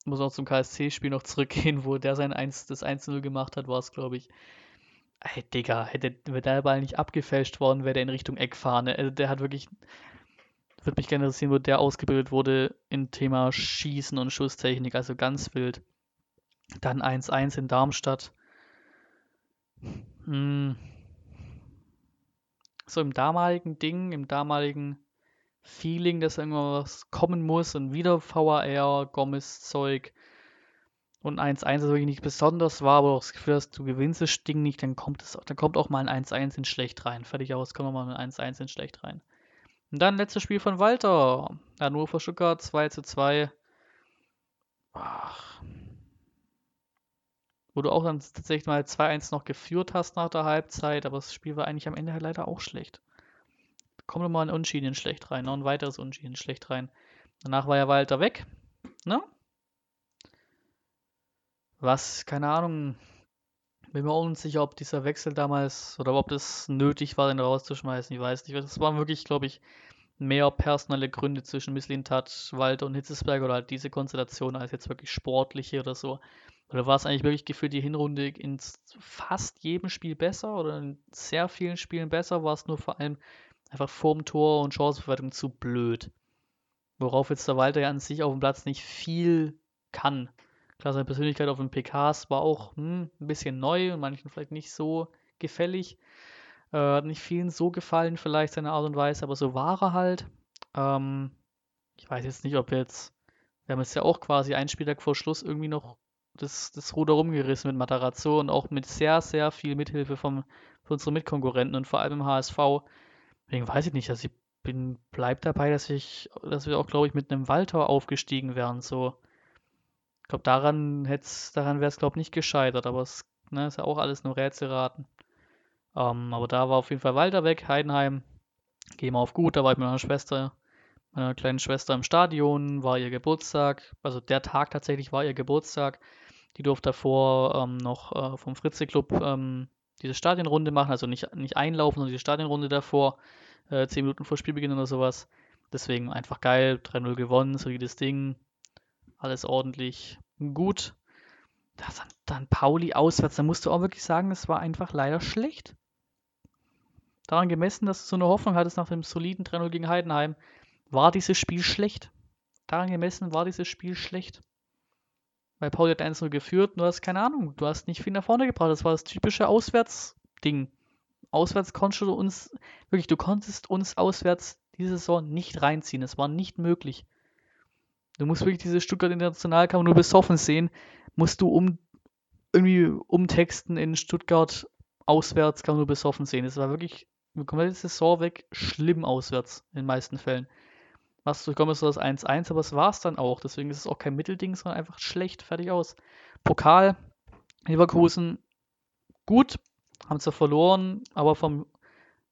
muss auch zum KSC-Spiel noch zurückgehen, wo der sein 1, das 1-0 gemacht hat, war es, glaube ich. Ey, Digga, hätte wäre der Ball nicht abgefälscht worden, wäre der in Richtung Eckfahne. Also der hat wirklich. Würde mich gerne interessieren, wo der ausgebildet wurde im Thema Schießen und Schusstechnik, also ganz wild. Dann 1-1 in Darmstadt. Hm. So im damaligen Ding, im damaligen Feeling, dass irgendwas kommen muss und wieder VAR, Gomez-Zeug und 1-1 ist wirklich nicht besonders war, aber auch das Gefühl hast, du gewinnst das Ding nicht, dann kommt, es, dann kommt auch mal ein 1-1 in schlecht rein. Fertig aus, kommen wir mal ein 1-1 in schlecht rein. Und dann letztes Spiel von Walter. Hannover Stuttgart 2 zu 2. Ach. Wo du auch dann tatsächlich mal 2-1 noch geführt hast nach der Halbzeit, aber das Spiel war eigentlich am Ende halt leider auch schlecht kommt nochmal ein Unschieden schlecht rein, noch ein weiteres Unschieden schlecht rein. Danach war ja Walter weg, ne? Was, keine Ahnung, bin mir unsicher, ob dieser Wechsel damals oder ob das nötig war, den rauszuschmeißen. Ich weiß nicht. Das waren wirklich, glaube ich, mehr personelle Gründe zwischen Misslintat, Walter und Hitzesberg oder halt diese Konstellation als jetzt wirklich sportliche oder so. Oder war es eigentlich wirklich gefühlt die Hinrunde in fast jedem Spiel besser oder in sehr vielen Spielen besser? War es nur vor allem einfach vorm Tor und Chancenverwertung zu blöd. Worauf jetzt der Walter ja an sich auf dem Platz nicht viel kann. Klar, seine Persönlichkeit auf den PKs war auch hm, ein bisschen neu und manchen vielleicht nicht so gefällig. Äh, hat nicht vielen so gefallen, vielleicht seine Art und Weise, aber so war er halt. Ähm, ich weiß jetzt nicht, ob jetzt, wir haben jetzt ja auch quasi einen Spieltag vor Schluss irgendwie noch das, das Ruder rumgerissen mit Matarazzo und auch mit sehr, sehr viel Mithilfe vom, von unseren Mitkonkurrenten und vor allem im HSV Deswegen weiß ich nicht, also ich bin, bleib dabei, dass ich, dass wir auch, glaube ich, mit einem Walter aufgestiegen wären. So. Ich glaube, daran daran wäre es, glaube ich, nicht gescheitert, aber es ne, ist ja auch alles nur Rätselraten. Ähm, aber da war auf jeden Fall Walter weg, Heidenheim. Gehen wir auf gut, da war ich mit meiner Schwester, meiner kleinen Schwester im Stadion, war ihr Geburtstag. Also der Tag tatsächlich war ihr Geburtstag. Die durfte davor ähm, noch äh, vom Fritze Club ähm, diese Stadionrunde machen, also nicht, nicht einlaufen, sondern diese Stadionrunde davor, äh, 10 Minuten vor Spielbeginn oder sowas. Deswegen einfach geil, 3-0 gewonnen, solides Ding, alles ordentlich gut. Das, dann Pauli auswärts, da musst du auch wirklich sagen, es war einfach leider schlecht. Daran gemessen, dass du so eine Hoffnung hattest nach dem soliden 3-0 gegen Heidenheim, war dieses Spiel schlecht. Daran gemessen war dieses Spiel schlecht. Weil Pauli hat 1-0 geführt, du hast keine Ahnung, du hast nicht viel nach vorne gebracht. Das war das typische Auswärtsding. Auswärts konntest du uns, wirklich, du konntest uns auswärts diese Saison nicht reinziehen. Es war nicht möglich. Du musst wirklich diese Stuttgart Internationalkammer nur besoffen sehen, musst du um irgendwie umtexten in Stuttgart auswärts kann man nur besoffen sehen. Es war wirklich eine komplette Saison weg schlimm auswärts in den meisten Fällen. Was durchkommen ist so das 1-1, aber es war es dann auch. Deswegen ist es auch kein Mittelding, sondern einfach schlecht, fertig aus. Pokal, Leverkusen, gut, haben zwar verloren, aber vom,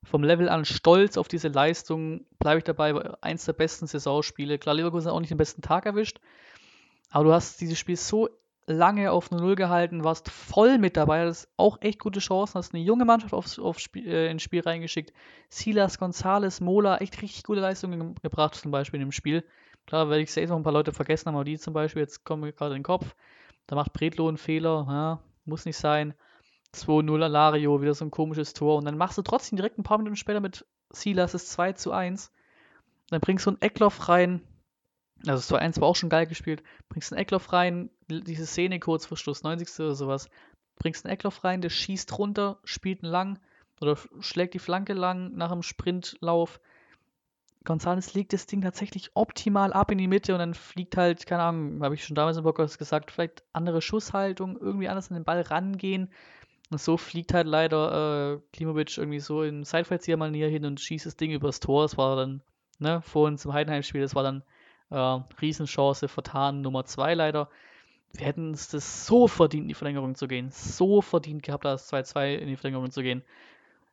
vom Level an Stolz auf diese Leistung bleibe ich dabei. Eins der besten Saisonspiele. Klar, Leverkusen hat auch nicht den besten Tag erwischt, aber du hast dieses Spiel so lange auf 0 gehalten, warst voll mit dabei, das auch echt gute Chancen, hast eine junge Mannschaft aufs, aufs Spiel, äh, ins Spiel reingeschickt. Silas, Gonzales, Mola, echt richtig gute Leistungen gebracht, zum Beispiel in dem Spiel. Klar, werde ich selbst noch ein paar Leute vergessen haben, aber die zum Beispiel, jetzt kommen mir gerade in den Kopf. Da macht Bredlo einen Fehler, ja, muss nicht sein. 2-0 Alario, wieder so ein komisches Tor. Und dann machst du trotzdem direkt ein paar Minuten später mit Silas das 2 zu 1. Dann bringst du einen Eckloff rein, also 2-1 war auch schon geil gespielt. Bringst einen Eckloff rein, diese Szene kurz vor Schluss, 90. oder sowas. Bringst einen Eckloff rein, der schießt runter, spielt einen lang oder schlägt die Flanke lang nach einem Sprintlauf. González legt das Ding tatsächlich optimal ab in die Mitte und dann fliegt halt, keine Ahnung, habe ich schon damals im Podcast gesagt, vielleicht andere Schusshaltung, irgendwie anders an den Ball rangehen. Und so fliegt halt leider äh, Klimovic irgendwie so in Seitfallzieher-Manier hin und schießt das Ding übers Tor. Das war dann, ne, vorhin zum Heidenheim-Spiel, das war dann äh, Riesenchance vertan, Nummer 2 leider. Wir hätten es das so verdient, in die Verlängerung zu gehen. So verdient gehabt, das 2-2 in die Verlängerung zu gehen.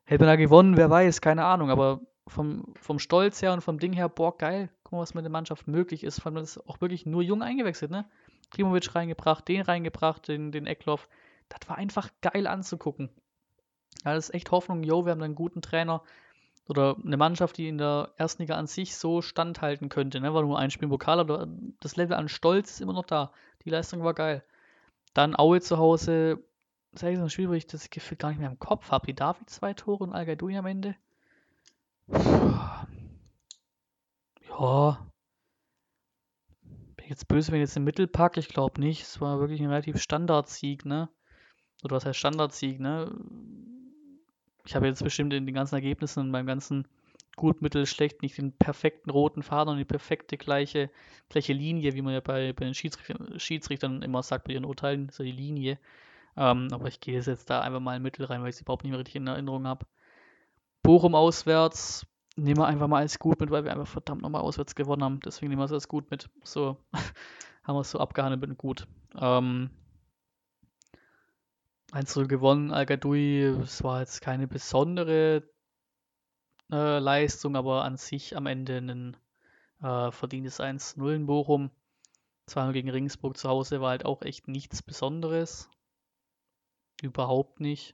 Hätte man da gewonnen, wer weiß, keine Ahnung. Aber vom, vom Stolz her und vom Ding her, boah, geil. Guck mal, was mit der Mannschaft möglich ist. Vor allem, das ist auch wirklich nur jung eingewechselt, ne? Klimovic reingebracht, den reingebracht, den, den Eckloff. Das war einfach geil anzugucken. Ja, das ist echt Hoffnung, yo, wir haben einen guten Trainer oder eine Mannschaft, die in der ersten Liga an sich so standhalten könnte, ne? War nur ein Spiel im Pokal, aber das Level an Stolz ist immer noch da. Die Leistung war geil. Dann Aue zu Hause, das ist so ein Spiel, wo ich das Gefühl gar nicht mehr im Kopf habe. Die David zwei Tore und al am Ende. Ja. Bin ich jetzt böse, wenn ich jetzt im Mittel packe? Ich glaube nicht. Es war wirklich ein relativ Standardsieg, ne? Oder was heißt Standardsieg, ne? Ich habe jetzt bestimmt in den ganzen Ergebnissen und beim ganzen gut, mittel, schlecht nicht den perfekten roten Faden und die perfekte gleiche, gleiche Linie, wie man ja bei, bei den Schiedsrichtern, Schiedsrichtern immer sagt bei ihren Urteilen, so die Linie. Ähm, aber ich gehe jetzt da einfach mal in Mittel rein, weil ich es überhaupt nicht mehr richtig in Erinnerung habe. Bochum auswärts, nehmen wir einfach mal als gut mit, weil wir einfach verdammt nochmal auswärts gewonnen haben. Deswegen nehmen wir es als gut mit. So haben wir es so abgehandelt mit gut. Ähm, 1-0 gewonnen, al Es war jetzt keine besondere äh, Leistung, aber an sich am Ende ein äh, verdientes 1-0 in Bochum. 2-0 gegen Ringsburg zu Hause war halt auch echt nichts Besonderes. Überhaupt nicht.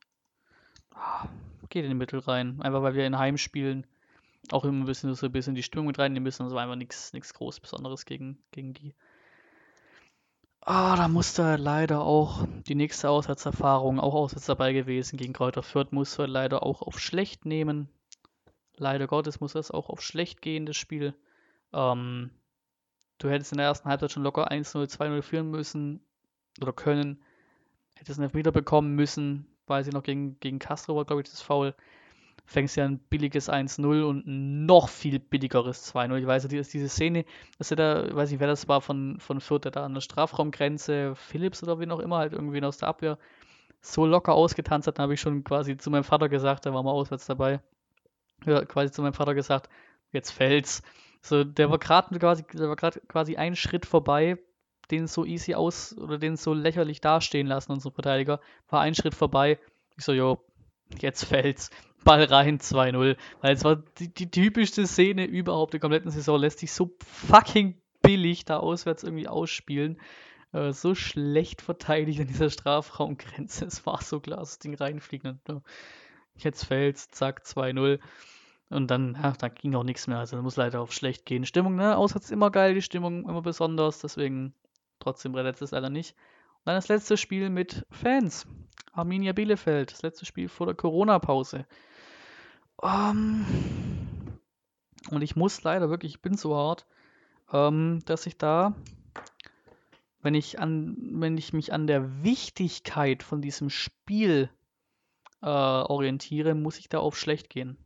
Ah, geht in die Mittel rein. Einfach weil wir in Heimspielen auch immer ein bisschen so ein bisschen die Stimmung mit reinnehmen müssen. Also einfach nichts groß Besonderes gegen, gegen die. Ah, da musste er leider auch die nächste Auswärtserfahrung, auch auswärts dabei gewesen gegen Kräuter Fürth, musste er leider auch auf schlecht nehmen. Leider Gottes muss es auch auf schlecht gehen, das Spiel. Ähm, du hättest in der ersten Halbzeit schon locker 1-0, 2-0 führen müssen oder können. Hättest einen Elfmeter bekommen müssen, weil sie noch gegen, gegen Castro war, glaube ich, das Foul fängst ja ein billiges 1-0 und ein noch viel billigeres 2-0. Ich weiß, dass diese Szene, dass er da, ich weiß nicht, wer das war von, von Fürth, der da an der Strafraumgrenze, Philips oder wie noch immer, halt irgendwie aus der Abwehr, so locker ausgetanzt hat, dann habe ich schon quasi zu meinem Vater gesagt, der war mal auswärts dabei, ja, quasi zu meinem Vater gesagt, jetzt fällt's. So, der war gerade quasi, der war gerade quasi einen Schritt vorbei, den so easy aus oder den so lächerlich dastehen lassen, unsere Verteidiger, war ein Schritt vorbei. Ich so, jo, jetzt fällt's. Ball rein, 2-0. Weil es war die, die, typischste Szene überhaupt der kompletten Saison, lässt sich so fucking billig da auswärts irgendwie ausspielen. Äh, so schlecht verteidigt an dieser Strafraumgrenze. Es war so klar, das Ding reinfliegt. Ne? Jetzt fällt's, zack, 2-0. Und dann, ja, da ging auch nichts mehr. Also muss leider auf schlecht gehen. Stimmung, ne? Auswärts immer geil, die Stimmung immer besonders. Deswegen trotzdem rettet es leider nicht. Und dann das letzte Spiel mit Fans. Arminia Bielefeld, das letzte Spiel vor der Corona-Pause. Um, ähm, und ich muss leider wirklich, ich bin so hart, ähm, dass ich da, wenn ich, an, wenn ich mich an der Wichtigkeit von diesem Spiel äh, orientiere, muss ich da auf schlecht gehen.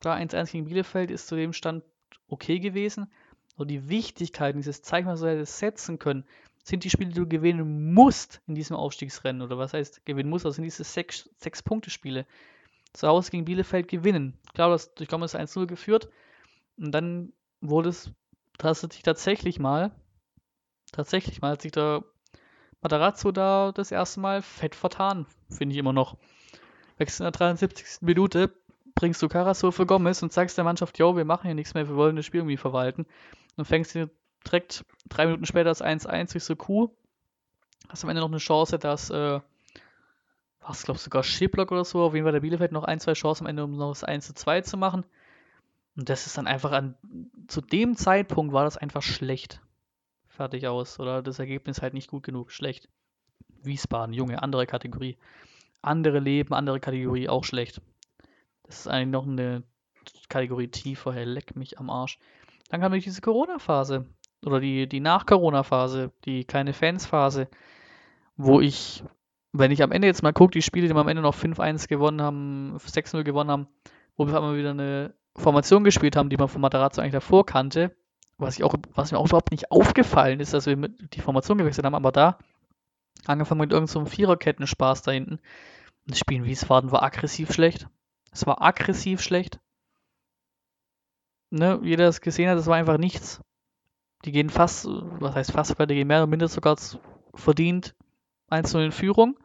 Klar, 1-1 gegen Bielefeld ist zu dem Stand okay gewesen, aber die Wichtigkeit, dieses Zeichen, was wir setzen können, sind die Spiele, die du gewinnen musst in diesem Aufstiegsrennen. Oder was heißt gewinnen musst? Das sind diese sechs, sechs Punkte-Spiele. Zu Hause gegen Bielefeld gewinnen. Klar, das durchkommen ist 1-0 geführt. Und dann wurde es tatsächlich tatsächlich mal, tatsächlich mal, hat sich der Matarazzo da das erste Mal fett vertan, finde ich immer noch. Wechsel in der 73. Minute, bringst du Carasso für Gomez und sagst der Mannschaft, yo, wir machen hier nichts mehr, wir wollen das Spiel irgendwie verwalten. Und fängst du direkt drei Minuten später das 1-1 durch so Kuh. Hast am Ende noch eine Chance, dass, äh, was glaubst du, sogar Schiblock oder so, auf jeden Fall der Bielefeld noch ein, zwei Chancen am Ende, um noch das 1-2 zu machen. Und das ist dann einfach an, zu dem Zeitpunkt war das einfach schlecht. Fertig aus. Oder das Ergebnis halt nicht gut genug. Schlecht. Wiesbaden, Junge, andere Kategorie. Andere Leben, andere Kategorie, auch schlecht. Das ist eigentlich noch eine Kategorie tiefer, hey, leck mich am Arsch. Dann kam diese Corona-Phase. Oder die, die Nach-Corona-Phase, die keine Fans-Phase, wo ich, wenn ich am Ende jetzt mal gucke, die Spiele, die wir am Ende noch 5-1 gewonnen haben, 6-0 gewonnen haben, wo wir einmal wieder eine Formation gespielt haben, die man von Matarazzo eigentlich davor kannte, was, ich auch, was mir auch überhaupt nicht aufgefallen ist, dass wir die Formation gewechselt haben, aber da, angefangen mit irgendeinem so Viererketten-Spaß da hinten, das Spiel in Wiesbaden war aggressiv schlecht. Es war aggressiv schlecht. Ne, jeder das gesehen hat, das war einfach nichts. Die gehen fast, was heißt fast, weil die gehen mehr oder minder sogar verdient 1-0 in Führung.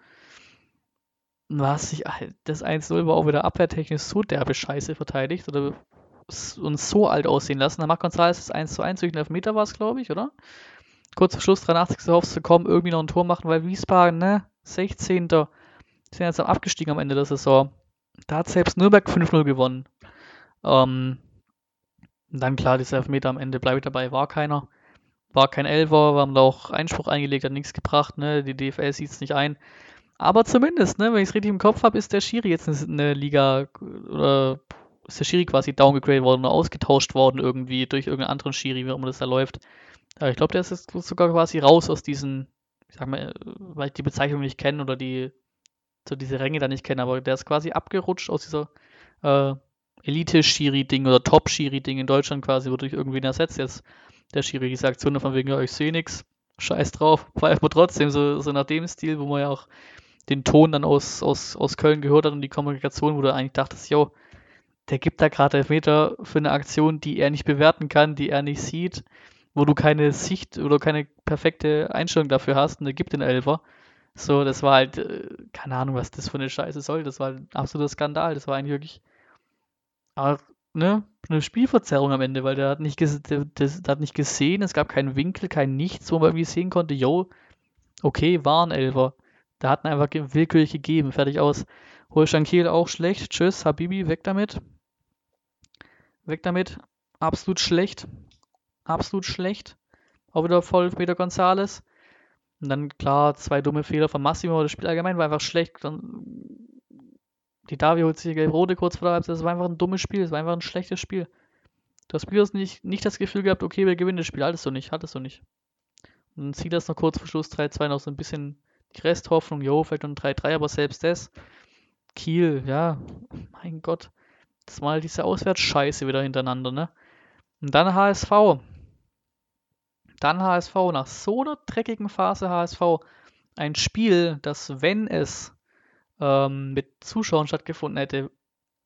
Was sich, das 1-0 war auch wieder abwehrtechnisch so derbe Scheiße verteidigt oder uns so alt aussehen lassen. Dann macht González das 1 1 durch den Elfmeter war es, glaube ich, oder? Kurz vor Schluss, 83. hoffst zu kommen, irgendwie noch ein Tor machen, weil Wiesbaden, ne, 16. Die sind jetzt am abgestiegen am Ende der Saison. Da hat selbst Nürnberg 5-0 gewonnen. Ähm, dann klar, dieser Elfmeter am Ende, bleibe ich dabei, war keiner. War kein Elfer, wir haben da auch Einspruch eingelegt, hat nichts gebracht, ne? Die DFL sieht es nicht ein. Aber zumindest, ne, wenn ich es richtig im Kopf habe, ist der Schiri jetzt eine Liga oder ist der Schiri quasi downgegradet worden oder ausgetauscht worden irgendwie durch irgendeinen anderen Schiri, wie auch immer das da läuft. Aber ich glaube, der ist jetzt sogar quasi raus aus diesen, ich sag mal, weil ich die Bezeichnung nicht kenne oder die, so diese Ränge da nicht kenne, aber der ist quasi abgerutscht aus dieser äh, Elite-Schiri-Ding oder Top-Schiri-Ding in Deutschland quasi, wodurch irgendwen ersetzt jetzt der Schiri diese Aktion von wegen, ja, ich sehe nichts, scheiß drauf, pfeifen wir trotzdem, so, so nach dem Stil, wo man ja auch den Ton dann aus, aus, aus Köln gehört hat und die Kommunikation, wo du eigentlich dachtest, yo, der gibt da gerade Elfmeter für eine Aktion, die er nicht bewerten kann, die er nicht sieht, wo du keine Sicht oder keine perfekte Einstellung dafür hast und er gibt den Elfer. So, das war halt, äh, keine Ahnung, was das für eine Scheiße soll. Das war ein absoluter Skandal. Das war eigentlich wirklich, aber, ne, eine Spielverzerrung am Ende, weil der hat nicht, der, der, hat nicht gesehen, es gab keinen Winkel, kein Nichts, wo man irgendwie sehen konnte, yo, okay, war ein Elfer. Da hatten einfach willkürlich gegeben, fertig aus. Holstein Kiel auch schlecht. Tschüss, Habibi, weg damit. Weg damit. Absolut schlecht. Absolut schlecht. Auch wieder voll Peter Gonzales. Und dann klar, zwei dumme Fehler von Massimo. Das Spiel allgemein war einfach schlecht. Die Davi holt sich gelb-rote kurz vor der Halbzeit. Das war einfach ein dummes Spiel. Das war einfach ein schlechtes Spiel. Du hast Spielers nicht, nicht das Gefühl gehabt, okay, wir gewinnen das Spiel. Hattest du nicht. Hattest du nicht. Und dann zieht das noch kurz vor Schluss 3-2 noch so ein bisschen die Resthoffnung. Jo, vielleicht noch ein 3-3, aber selbst das Kiel, ja, mein Gott. Das war halt diese Auswärtsscheiße wieder hintereinander, ne? Und dann HSV. Dann HSV. Nach so einer dreckigen Phase HSV. Ein Spiel, das, wenn es ähm, mit Zuschauern stattgefunden hätte,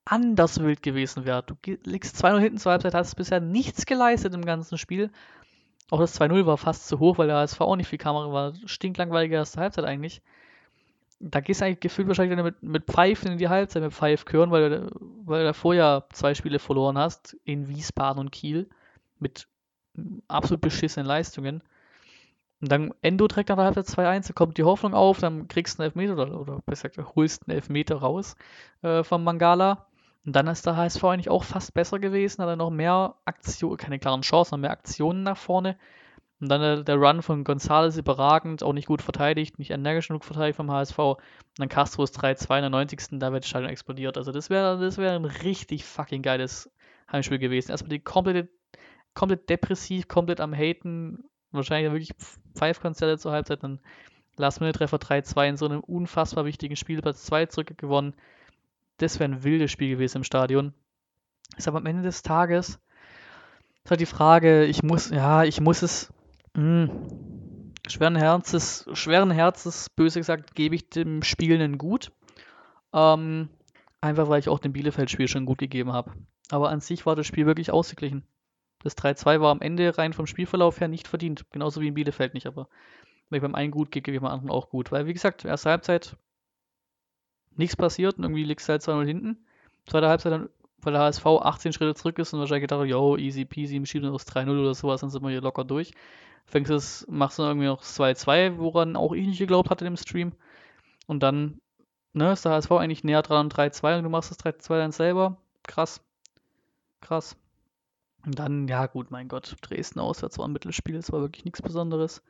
anders wild gewesen wäre. Du liegst 2-0 hinten zur Halbzeit, hast bisher nichts geleistet im ganzen Spiel. Auch das 2-0 war fast zu hoch, weil der HSV auch nicht viel Kamera war. Stinklangweilige erste Halbzeit eigentlich da gehst du eigentlich gefühlt wahrscheinlich mit, mit Pfeifen in die Halbzeit mit Pfeifkörn, weil du, weil du vorher zwei Spiele verloren hast, in Wiesbaden und Kiel, mit absolut beschissenen Leistungen. Und dann Endo trägt nach der Halbzeit 2-1, da kommt die Hoffnung auf, dann kriegst du einen Elfmeter oder, oder besser gesagt, holst einen Elfmeter raus äh, vom Mangala. Und dann ist der HSV eigentlich auch fast besser gewesen, hat er noch mehr Aktionen, keine klaren Chancen, noch mehr Aktionen nach vorne. Und dann der, der Run von González überragend, auch nicht gut verteidigt, nicht energisch genug verteidigt vom HSV. Und dann Castro ist 3-2 in der 90. Da wird das Stadion explodiert. Also das wäre das wär ein richtig fucking geiles Heimspiel gewesen. Erstmal die komplette, komplett depressiv, komplett am Haten, wahrscheinlich wirklich Pfeifkonzerte zur Halbzeit, dann Last-Minute-Treffer 3-2 in so einem unfassbar wichtigen Spiel, Platz 2 zurückgewonnen. Das wäre ein wildes Spiel gewesen im Stadion. Ist aber am Ende des Tages ist halt die Frage, ich muss, ja, ich muss es hm. schweren Herzens, schweren Herzens, böse gesagt, gebe ich dem Spiel einen Gut. Ähm, einfach weil ich auch dem Bielefeld-Spiel schon gut gegeben habe. Aber an sich war das Spiel wirklich ausgeglichen. Das 3-2 war am Ende rein vom Spielverlauf her nicht verdient. Genauso wie in Bielefeld nicht, aber wenn ich beim einen gut gebe, gebe ich beim anderen auch gut. Weil, wie gesagt, erste Halbzeit nichts passiert und irgendwie liegst du halt 2-0 hinten. Zweite Halbzeit dann, weil der HSV 18 Schritte zurück ist und wahrscheinlich gedacht, yo, easy peasy, schieben aus 3-0 oder sowas, dann sind wir hier locker durch. Fängst es, machst du irgendwie noch 2-2, woran auch ich nicht geglaubt hatte im Stream. Und dann, ne, ist der HSV eigentlich näher dran 3-2 und du machst das 3-2 dann selber. Krass. Krass. Und dann, ja gut, mein Gott, Dresden auswärts war ein Mittelspiel, es war wirklich nichts Besonderes.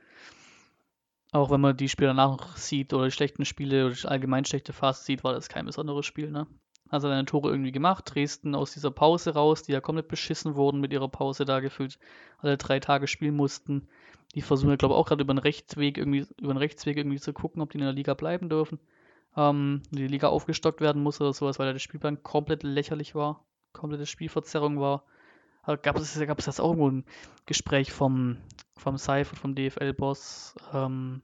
Auch wenn man die Spiele danach noch sieht oder die schlechten Spiele oder die allgemein schlechte Phase sieht, war das kein besonderes Spiel, ne? Also seine Tore irgendwie gemacht, Dresden aus dieser Pause raus, die ja komplett beschissen wurden mit ihrer Pause da gefühlt, alle drei Tage spielen mussten. Die versuchen ja, glaube ich, auch gerade über einen Rechtsweg irgendwie, über einen Rechtsweg irgendwie zu gucken, ob die in der Liga bleiben dürfen. Ähm, die Liga aufgestockt werden muss oder sowas, weil der Spielplan komplett lächerlich war, komplette Spielverzerrung war. Gab es, gab es das auch irgendwo ein Gespräch vom, vom Seifert, vom DFL-Boss? Ähm,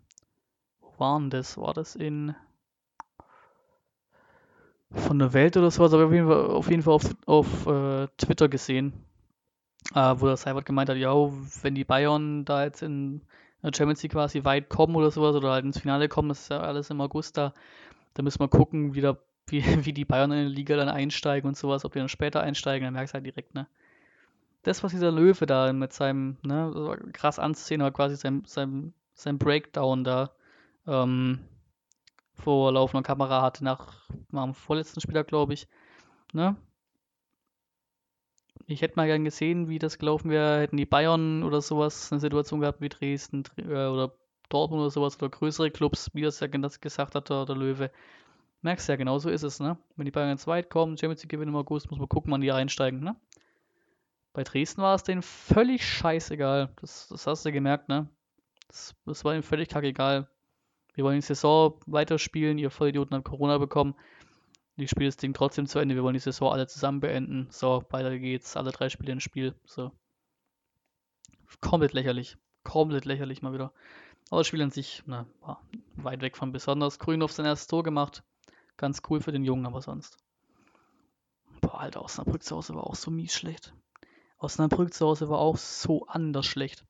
wo war denn das? War das in von der Welt oder sowas, aber auf jeden Fall auf, jeden Fall auf, auf äh, Twitter gesehen, äh, wo der Seifert gemeint hat, ja, wenn die Bayern da jetzt in der Champions League quasi weit kommen oder sowas oder halt ins Finale kommen, das ist ja alles im August da, da müssen wir gucken, wie, der, wie, wie die Bayern in der Liga dann einsteigen und sowas, ob die dann später einsteigen, dann merkst du halt direkt, ne? Das, was dieser Löwe da mit seinem, ne, krass anzusehen, aber quasi sein, sein, sein Breakdown da ähm, vor laufender Kamera hatte nach, dem vorletzten Spieler, glaube ich. Ne? Ich hätte mal gern gesehen, wie das gelaufen wäre, hätten die Bayern oder sowas eine Situation gehabt wie Dresden äh, oder Dortmund oder sowas oder größere Clubs, wie das ja gesagt hat, der, der Löwe. Merkst ja, genau so ist es, ne? Wenn die Bayern ganz weit kommen, Champions League gewinnen im August, muss man gucken, wann die einsteigen, ne? Bei Dresden war es denen völlig scheißegal. Das, das hast du gemerkt, ne? Das, das war ihnen völlig kackegal. Wir wollen die Saison weiterspielen. Ihr Vollidioten habt Corona bekommen. Die spielen das Ding trotzdem zu Ende. Wir wollen die Saison alle zusammen beenden. So, weiter geht's. Alle drei Spiele ins Spiel. So. Komplett lächerlich. Komplett lächerlich mal wieder. Aber das Spiel an sich, na, war weit weg von besonders. Grünhoff sein erstes Tor gemacht. Ganz cool für den Jungen, aber sonst. Boah, Alter, Osnabrück zu Hause war auch so mies schlecht. Osnabrück zu Hause war auch so anders schlecht.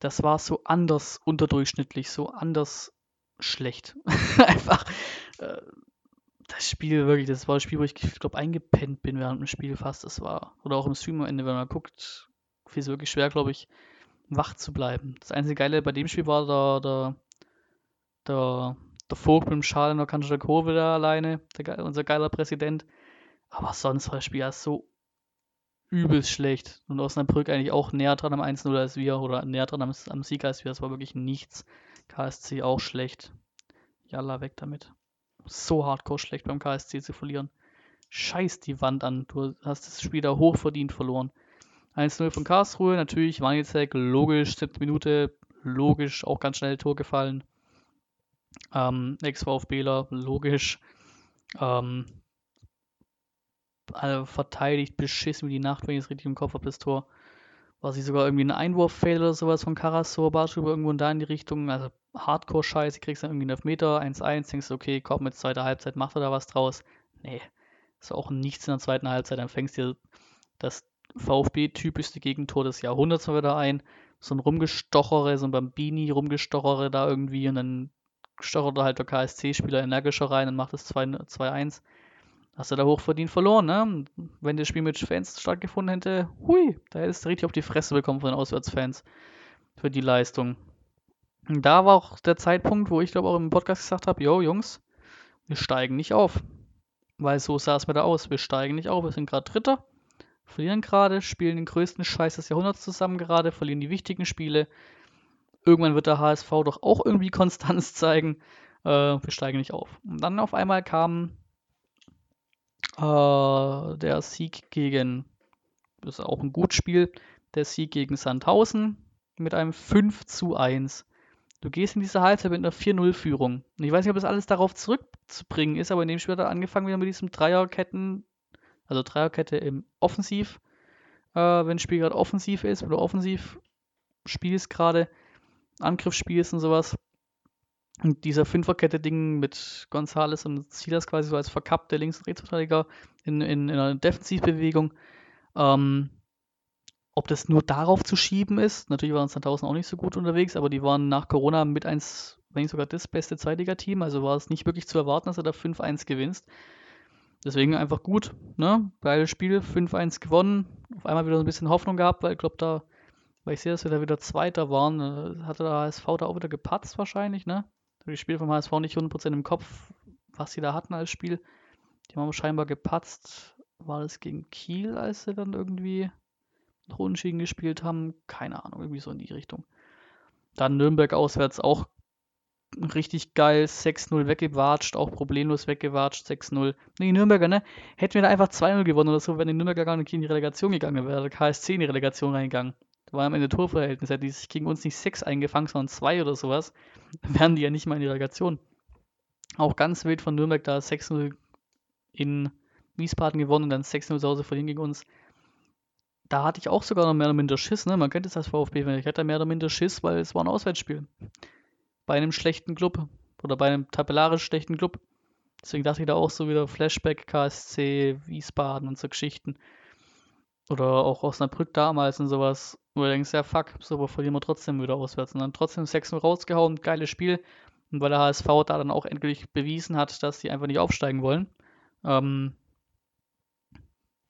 Das war so anders unterdurchschnittlich, so anders schlecht. Einfach. Äh, das Spiel wirklich, das war das Spiel, wo ich, glaube, eingepennt bin während dem Spiel fast. Das war, oder auch im Stream am Ende, wenn man guckt, fiel es wirklich schwer, glaube ich, wach zu bleiben. Das einzige Geile bei dem Spiel war der, der, der, der Vogt mit dem Schal in der Kante der Kurve da alleine, der, unser geiler Präsident. Aber sonst war das Spiel ja so übelst schlecht. Und Osnabrück eigentlich auch näher dran am 1-0 als wir oder näher dran am, am Sieg als wir. Das war wirklich nichts. KSC auch schlecht. Jalla, weg damit. So hardcore schlecht beim KSC zu verlieren. Scheiß die Wand an. Du hast das Spiel da hochverdient verloren. 1-0 von Karlsruhe, natürlich. Wanizek, logisch. 7. Minute, logisch. Auch ganz schnell Tor gefallen. Ähm, Ex-VfBler, logisch. Ähm, also verteidigt, beschissen wie die Nacht, wenn ich es richtig im Kopf habe, das Tor. War sie sogar irgendwie ein Einwurffehler oder sowas von Karasor, Bartstuber irgendwo da in die Richtung. Also Hardcore-Scheiße, kriegst dann irgendwie einen Elfmeter, 1-1, denkst du, okay, komm, mit zweiter Halbzeit macht er da was draus. Nee, ist auch nichts in der zweiten Halbzeit. Dann fängst du das VfB-typischste Gegentor des Jahrhunderts mal wieder ein. So ein Rumgestochere, so ein Bambini rumgestochere da irgendwie und dann stochert halt der KSC-Spieler energischer rein und macht das 2-1 hast du da hochverdient verloren, ne? Wenn das Spiel mit Fans stattgefunden hätte, hui, da hättest du richtig auf die Fresse bekommen von den Auswärtsfans für die Leistung. Und da war auch der Zeitpunkt, wo ich glaube auch im Podcast gesagt habe, yo Jungs, wir steigen nicht auf. Weil so sah es mir da aus. Wir steigen nicht auf. Wir sind gerade Dritter, verlieren gerade, spielen den größten Scheiß des Jahrhunderts zusammen gerade, verlieren die wichtigen Spiele. Irgendwann wird der HSV doch auch irgendwie Konstanz zeigen. Äh, wir steigen nicht auf. Und dann auf einmal kam äh, der Sieg gegen, das ist auch ein gutes Spiel, der Sieg gegen Sandhausen mit einem 5 zu 1. Du gehst in diese Halbzeit mit einer 4-0-Führung. Und ich weiß nicht, ob das alles darauf zurückzubringen ist, aber in dem Spiel hat er angefangen wieder mit diesem Dreierketten, also Dreierkette im Offensiv, äh, wenn das Spiel gerade offensiv ist, oder offensiv spielst gerade, Angriffsspiels und sowas. Und dieser Fünferkette-Ding mit Gonzales und Silas quasi so als verkappte Links- und Rechtsverteidiger in, in, in einer Defensivbewegung. Ähm, ob das nur darauf zu schieben ist, natürlich waren Sandhausen auch nicht so gut unterwegs, aber die waren nach Corona mit eins, wenn nicht sogar das beste Zweitliga-Team, also war es nicht wirklich zu erwarten, dass er da 5-1 gewinnst. Deswegen einfach gut, ne? Geiles Spiel, 5-1 gewonnen, auf einmal wieder so ein bisschen Hoffnung gehabt, weil ich glaube, da, weil ich sehe, dass wir da wieder Zweiter waren, äh, hatte der HSV da auch wieder gepatzt wahrscheinlich, ne? Die Spiele vom HSV nicht 100% im Kopf, was sie da hatten als Spiel. Die haben scheinbar gepatzt. War das gegen Kiel, als sie dann irgendwie noch Unentschieden gespielt haben? Keine Ahnung, irgendwie so in die Richtung. Dann Nürnberg auswärts auch richtig geil, 6-0 weggewatscht, auch problemlos weggewatscht, 6-0. Nee, Nürnberger, ne? Hätten wir da einfach 2-0 gewonnen oder so, wenn die Nürnberger gar nicht in die Relegation gegangen wäre, der KSC in die Relegation reingegangen. War am Ende Torverhältnis, hätten die sich gegen uns nicht 6 eingefangen, sondern 2 oder sowas, wären die ja nicht mal in die Relegation. Auch ganz wild von Nürnberg da 6-0 in Wiesbaden gewonnen und dann 6-0 zu Hause verlieren gegen uns. Da hatte ich auch sogar noch mehr oder minder Schiss, ne? Man kennt es als VfB, ich hatte mehr oder minder Schiss, weil es war ein Auswärtsspiel. Bei einem schlechten Club oder bei einem tabellarisch schlechten Club. Deswegen dachte ich da auch so wieder Flashback, KSC, Wiesbaden und so Geschichten. Oder auch Osnabrück damals und sowas. Wo du denkst, ja fuck, so aber verlieren wir trotzdem wieder auswärts. Und dann trotzdem 6-0 rausgehauen, geiles Spiel. Und weil der HSV da dann auch endlich bewiesen hat, dass sie einfach nicht aufsteigen wollen. Ähm,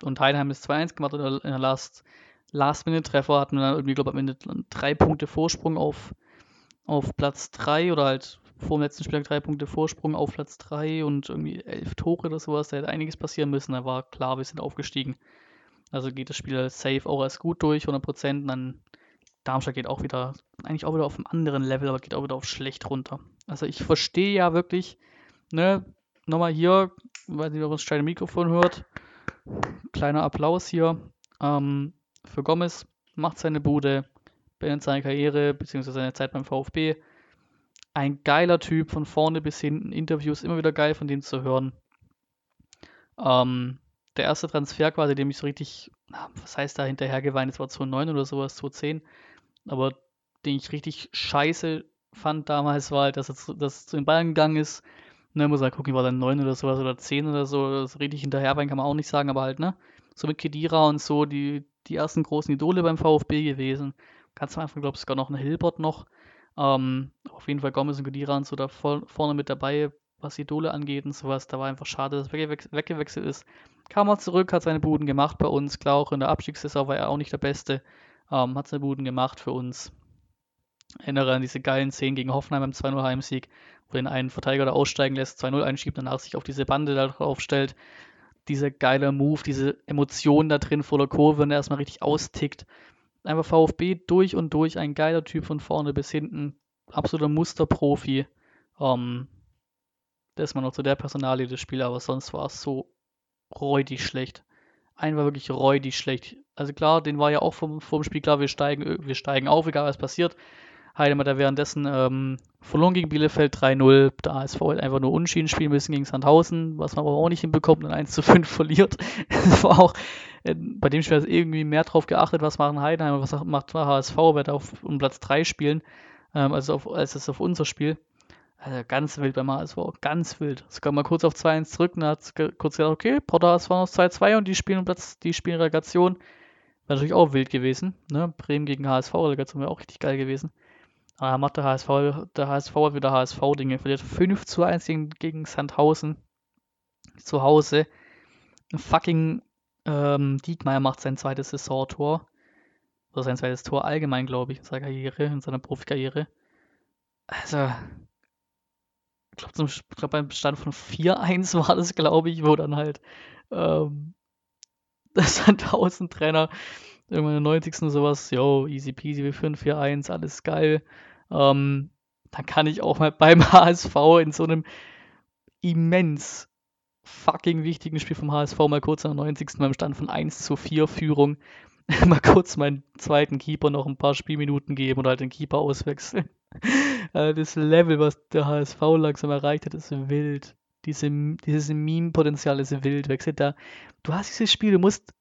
und Heidenheim ist 2-1 gemacht und in der Last, Last-Minute-Treffer hatten wir dann irgendwie, glaube ich, am Ende drei Punkte Vorsprung auf, auf Platz 3 oder halt vor dem letzten Spieltag drei Punkte Vorsprung auf Platz 3 und irgendwie elf Tore oder sowas. Da hätte einiges passieren müssen. Da war klar, wir sind aufgestiegen. Also geht das Spiel safe auch als gut durch, 100%. Und dann Darmstadt geht auch wieder, eigentlich auch wieder auf einem anderen Level, aber geht auch wieder auf schlecht runter. Also ich verstehe ja wirklich, ne, nochmal hier, weiß nicht, ob ihr das kleine Mikrofon hört, kleiner Applaus hier ähm, für Gomez, macht seine Bude, beendet seine Karriere, beziehungsweise seine Zeit beim VfB. Ein geiler Typ, von vorne bis hinten, Interviews immer wieder geil von dem zu hören. Ähm, der erste Transfer quasi, dem ich so richtig, was heißt da hinterher geweint, das war 2009 oder sowas, 2010, aber den ich richtig scheiße fand damals, war halt, dass er dass zu den Bayern gegangen ist. Ne, muss halt gucken, war dann 9 oder sowas oder 10 oder so, das richtig hinterher weinen kann man auch nicht sagen, aber halt, ne, so mit Kedira und so, die, die ersten großen Idole beim VfB gewesen. Ganz am Anfang, glaube ich, sogar noch ein Hilbert noch. Ähm, auf jeden Fall Gomez und Kedira und so da vorne mit dabei, was Idole angeht und sowas. Da war einfach schade, dass er weggewechselt ist. Kam er zurück, hat seine Buden gemacht bei uns. Klar, auch in der Abstiegssaison war er auch nicht der Beste. Ähm, hat seine Buden gemacht für uns. Erinnere an diese geilen Szenen gegen Hoffenheim beim 2-0 Heimsieg, wo den einen Verteidiger da aussteigen lässt, 2-0 einschiebt, danach sich auf diese Bande da drauf stellt. Dieser geile Move, diese Emotionen da drin vor der Kurve und er erstmal richtig austickt. Einfach VfB durch und durch, ein geiler Typ von vorne bis hinten. Absoluter Musterprofi. Ähm, das ist mal noch zu der Personalie des Spiels, aber sonst war es so räudig schlecht. Ein war wirklich räudig schlecht. Also klar, den war ja auch vom, vom Spiel klar, wir steigen, wir steigen auf, egal was passiert. Heidemann hat währenddessen ähm, verloren gegen Bielefeld 3-0. Der ASV hat einfach nur Unschieden spielen müssen gegen Sandhausen, was man aber auch nicht hinbekommt und 1 zu 5 verliert. das war auch, äh, bei dem Spiel ist irgendwie mehr drauf geachtet, was machen Heidenheim, was macht HSV, wird auf um Platz 3 spielen, ähm, also auf, als es auf unser Spiel. Also ganz wild beim HSV, ganz wild. Es kam mal kurz auf 2-1 zurück und hat kurz gesagt, okay, Potter HSV noch 2-2 und die spielen Platz, die spielen Relegation. Wäre natürlich auch wild gewesen. Ne? Bremen gegen HSV, Relegation wäre auch richtig geil gewesen. Aber macht der HSV, der HSV hat wieder HSV-Dinge. Verliert 5 zu 1 gegen, gegen Sandhausen zu Hause. Fucking ähm, Diekmeyer macht sein zweites Saisontor. Oder sein zweites Tor allgemein, glaube ich, in seiner Karriere, in seiner Profikarriere. Also, ich glaube, glaub, beim Stand von 4-1 war das, glaube ich, wo dann halt ähm, das Sandhausen-Trainer irgendwann in der 90. sowas, yo, easy peasy, wir führen 4-1, alles geil. Ähm, dann kann ich auch mal beim HSV in so einem immens fucking wichtigen Spiel vom HSV mal kurz der 90. beim Stand von 1 zu 4 Führung mal kurz meinen zweiten Keeper noch ein paar Spielminuten geben oder halt den Keeper auswechseln. Äh, das Level, was der HSV langsam erreicht hat, ist wild. Diese, dieses Meme-Potenzial ist wild. Wechselt da. Du hast dieses Spiel, du musst,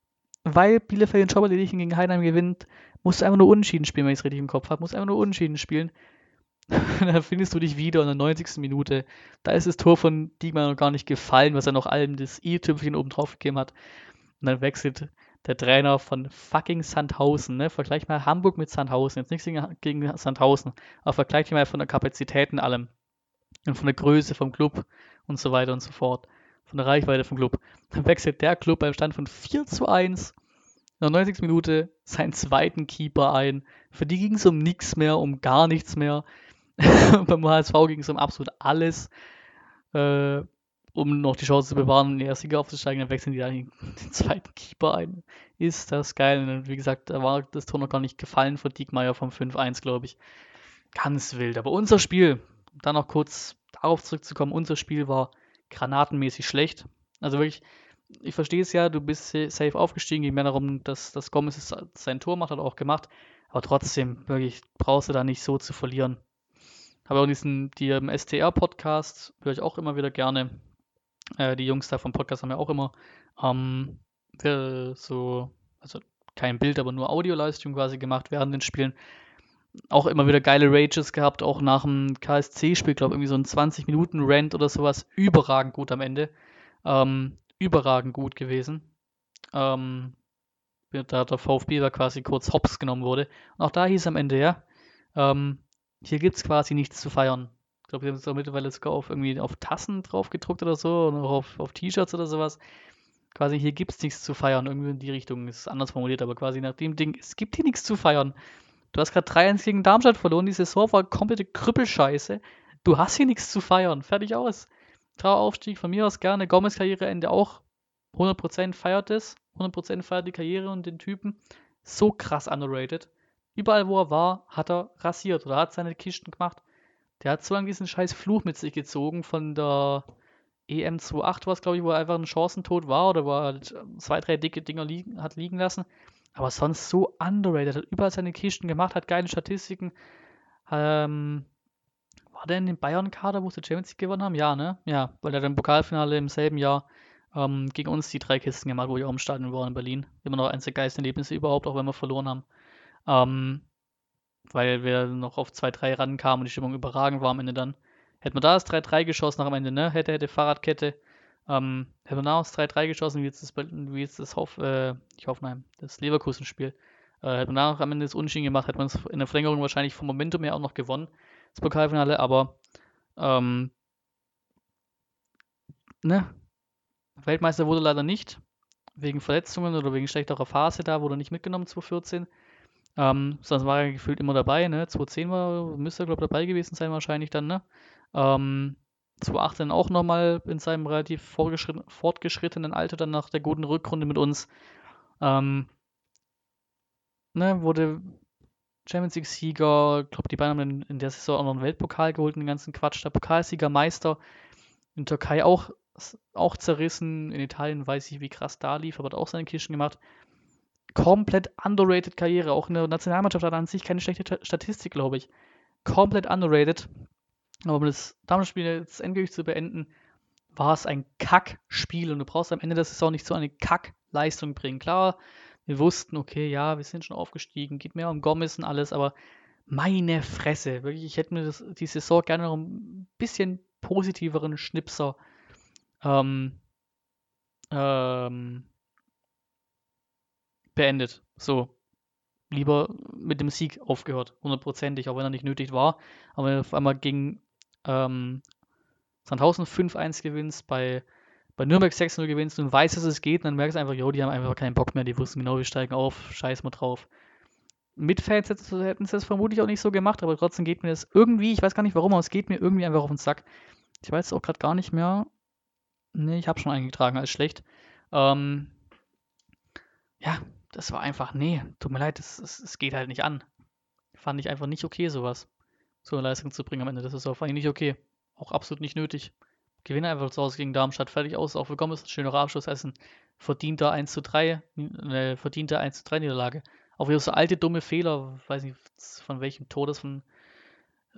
weil Bielefeld Job erledigen gegen Heidenheim gewinnt, musst du einfach nur Unschieden spielen, wenn ich es richtig im Kopf habe. Musst einfach nur Unschieden spielen. dann findest du dich wieder in der 90. Minute. Da ist das Tor von Diekmann noch gar nicht gefallen, was er noch allem das i-Tüpfchen oben drauf gegeben hat. Und dann wechselt der Trainer von fucking Sandhausen. Ne? Vergleich mal Hamburg mit Sandhausen. Jetzt nichts gegen Sandhausen, aber vergleich mal von der Kapazität in allem. Und von der Größe vom Club und so weiter und so fort. Von der Reichweite vom Club. Dann wechselt der Club beim Stand von 4 zu 1 in der 90. Minute seinen zweiten Keeper ein. Für die ging es um nichts mehr, um gar nichts mehr. beim HSV ging es um absolut alles. Äh, um noch die Chance zu bewahren, in die erste Liga aufzusteigen, dann wechseln die dann den zweiten Keeper ein. Ist das geil. Und wie gesagt, da war das Tor noch gar nicht gefallen von Diekmeyer vom 5-1, glaube ich. Ganz wild. Aber unser Spiel, um dann noch kurz darauf zurückzukommen, unser Spiel war granatenmäßig schlecht. Also wirklich, ich verstehe es ja, du bist safe aufgestiegen, ging mehr darum, dass, dass Gomez sein Tor macht, hat er auch gemacht. Aber trotzdem, wirklich, brauchst du da nicht so zu verlieren. Habe auch diesen, die STR-Podcast, höre ich auch immer wieder gerne. Äh, die Jungs da vom Podcast haben ja auch immer ähm, so, also kein Bild, aber nur Audio-Livestream quasi gemacht während den Spielen. Auch immer wieder geile Rages gehabt, auch nach dem KSC-Spiel, glaube ich, irgendwie so ein 20-Minuten-Rant oder sowas. Überragend gut am Ende. Ähm, überragend gut gewesen. Ähm, da der VfB da quasi kurz hops genommen wurde. Und auch da hieß am Ende, ja, ähm, hier gibt es quasi nichts zu feiern glaube, wir haben es auch mittlerweile sogar auf irgendwie auf Tassen drauf gedruckt oder so, oder auf, auf T-Shirts oder sowas. Quasi hier gibt es nichts zu feiern, irgendwie in die Richtung, ist anders formuliert, aber quasi nach dem Ding, es gibt hier nichts zu feiern. Du hast gerade 3-1 gegen Darmstadt verloren, die Saison war komplette Krüppelscheiße. Du hast hier nichts zu feiern, fertig aus. Traueraufstieg von mir aus gerne, Gomez Karriereende auch 100% feiert es, 100% feiert die Karriere und den Typen. So krass underrated. Überall, wo er war, hat er rasiert oder hat seine Kisten gemacht. Der hat so lange diesen scheiß Fluch mit sich gezogen von der EM 28 war es, glaube ich, wo er einfach ein Chancentod war oder wo er halt zwei, drei dicke Dinger liegen, hat liegen lassen. Aber sonst so underrated. Hat überall seine Kisten gemacht, hat geile Statistiken. Ähm, war der in dem Bayern-Kader, wo sie Champions League gewonnen haben? Ja, ne? Ja, weil er dann im Pokalfinale im selben Jahr ähm, gegen uns die drei Kisten gemacht, wo ich auch im Stadion war in Berlin. Immer noch eines der geilsten Erlebnisse überhaupt, auch wenn wir verloren haben. Ähm, weil wir noch auf 2-3 rankamen und die Stimmung überragend war am Ende dann. Hätten wir da das 3-3 geschossen nach am Ende, ne? Hätte, hätte Fahrradkette. Ähm, hätten wir da das 3-3 geschossen, wie jetzt das, wie jetzt das Hoff, äh, nicht Hoffenheim, das Leverkusen-Spiel. Äh, hätten wir da am Ende das Unschieden gemacht, hätten wir uns in der Verlängerung wahrscheinlich vom Momentum her auch noch gewonnen, das Pokalfinale, aber ähm, ne? Weltmeister wurde leider nicht, wegen Verletzungen oder wegen schlechterer Phase da, wurde nicht mitgenommen 2014. Ähm, sonst war er gefühlt immer dabei, ne? 2010 war, müsste er, glaube ich, dabei gewesen sein wahrscheinlich dann, ne? Ähm, 2018 auch nochmal in seinem relativ fortgeschrittenen Alter dann nach der guten Rückrunde mit uns. Ähm, ne, wurde Champions League-Sieger, glaube, die beiden haben in der Saison auch noch einen Weltpokal geholt, den ganzen Quatsch. Der Pokalsieger, Meister. In Türkei auch, auch zerrissen. In Italien weiß ich, wie krass da lief, aber hat auch seine Kischen gemacht komplett underrated Karriere. Auch in der Nationalmannschaft hat er an sich keine schlechte Statistik, glaube ich. Komplett underrated. Aber um das Damenspiel jetzt endgültig zu beenden, war es ein Kackspiel und du brauchst am Ende der Saison nicht so eine Kackleistung bringen. Klar, wir wussten, okay, ja, wir sind schon aufgestiegen, geht mehr um Gomez und alles, aber meine Fresse, wirklich, ich hätte mir das, die Saison gerne noch ein bisschen positiveren Schnipser ähm, ähm, beendet. So. Lieber mit dem Sieg aufgehört, hundertprozentig, auch wenn er nicht nötig war. Aber wenn du auf einmal gegen ähm, Sandhausen 5-1 gewinnst, bei, bei Nürnberg 6-0 gewinnst und weißt, dass es geht, dann merkst du einfach, jo, die haben einfach keinen Bock mehr, die wussten genau, wir steigen auf, scheiß mal drauf. Mit Fans hätten sie das vermutlich auch nicht so gemacht, aber trotzdem geht mir das irgendwie, ich weiß gar nicht warum, aber es geht mir irgendwie einfach auf den Sack. Ich weiß auch gerade gar nicht mehr. Ne, ich habe schon eingetragen als schlecht. Ähm, ja, das war einfach, nee, tut mir leid, es geht halt nicht an. Fand ich einfach nicht okay, sowas. So eine Leistung zu bringen am Ende. Das ist auch eigentlich nicht okay. Auch absolut nicht nötig. Gewinne einfach zu Hause gegen Darmstadt, fertig aus, auch für Gomez, schöner Abschlussessen. Verdienter 1 zu 3, äh, verdienter 1 zu 3 Niederlage. Auch wieder so alte, dumme Fehler, weiß nicht von welchem Tor das von,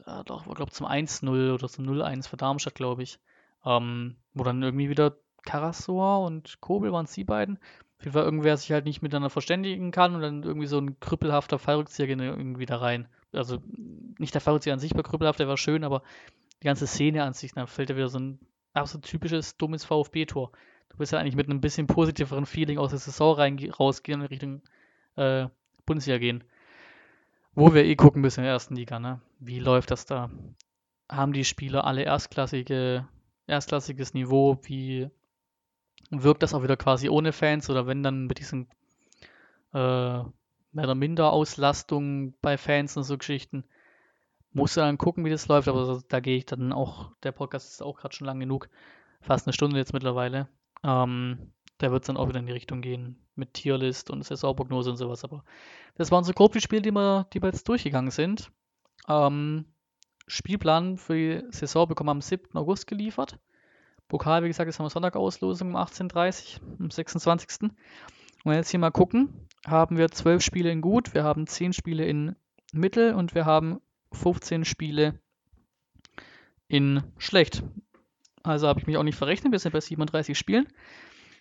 äh, doch, war glaube zum 1-0 oder zum 0-1 für Darmstadt, glaube ich. Ähm, wo dann irgendwie wieder Karasor und Kobel waren es die beiden, auf jeden Fall irgendwer sich halt nicht miteinander verständigen kann und dann irgendwie so ein krüppelhafter Fallrückzieher geht irgendwie da rein. also nicht der VC an sich bei Krüppelhaft, der war schön, aber die ganze Szene an sich, da fällt ja wieder so ein absolut typisches, dummes VfB-Tor. Du willst ja eigentlich mit einem bisschen positiveren Feeling aus der Saison rein, rausgehen und Richtung äh, Bundesliga gehen. Wo wir eh gucken müssen in der ersten Liga, ne? Wie läuft das da? Haben die Spieler alle erstklassige, erstklassiges Niveau? Wie wirkt das auch wieder quasi ohne Fans oder wenn dann mit diesen äh, mehr oder minder Auslastung bei Fans und so Geschichten? Musst du dann gucken, wie das läuft, aber da gehe ich dann auch, der Podcast ist auch gerade schon lang genug, fast eine Stunde jetzt mittlerweile. Ähm, da wird es dann auch wieder in die Richtung gehen mit Tierlist und Saisonprognose und sowas. Aber das waren so grob die Spiele, die wir, die wir jetzt durchgegangen sind. Ähm, Spielplan für die Saison bekommen wir am 7. August geliefert. Pokal, wie gesagt, ist am Sonntag Auslosung um 18.30 Uhr, am 26. Und wenn wir jetzt hier mal gucken, haben wir 12 Spiele in gut, wir haben 10 Spiele in mittel und wir haben 15 Spiele in schlecht. Also habe ich mich auch nicht verrechnet, wir sind bei 37 Spielen.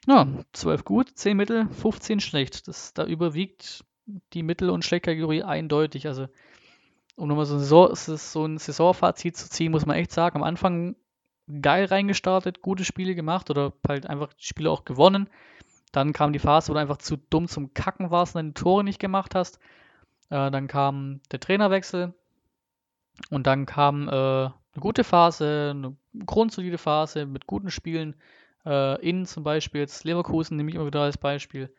Ja, 12 gut, 10 mittel, 15 schlecht. Das, da überwiegt die Mittel- und Schlechtkategorie eindeutig. Also, um nochmal so ein, Saison, so ein Saisonfazit zu ziehen, muss man echt sagen, am Anfang geil reingestartet, gute Spiele gemacht oder halt einfach Spiele auch gewonnen. Dann kam die Phase, wo du einfach zu dumm zum Kacken warst und deine Tore nicht gemacht hast. Äh, dann kam der Trainerwechsel und dann kam äh, eine gute Phase, eine grundsolide Phase mit guten Spielen. Äh, in zum Beispiel jetzt Leverkusen nehme ich immer wieder als Beispiel.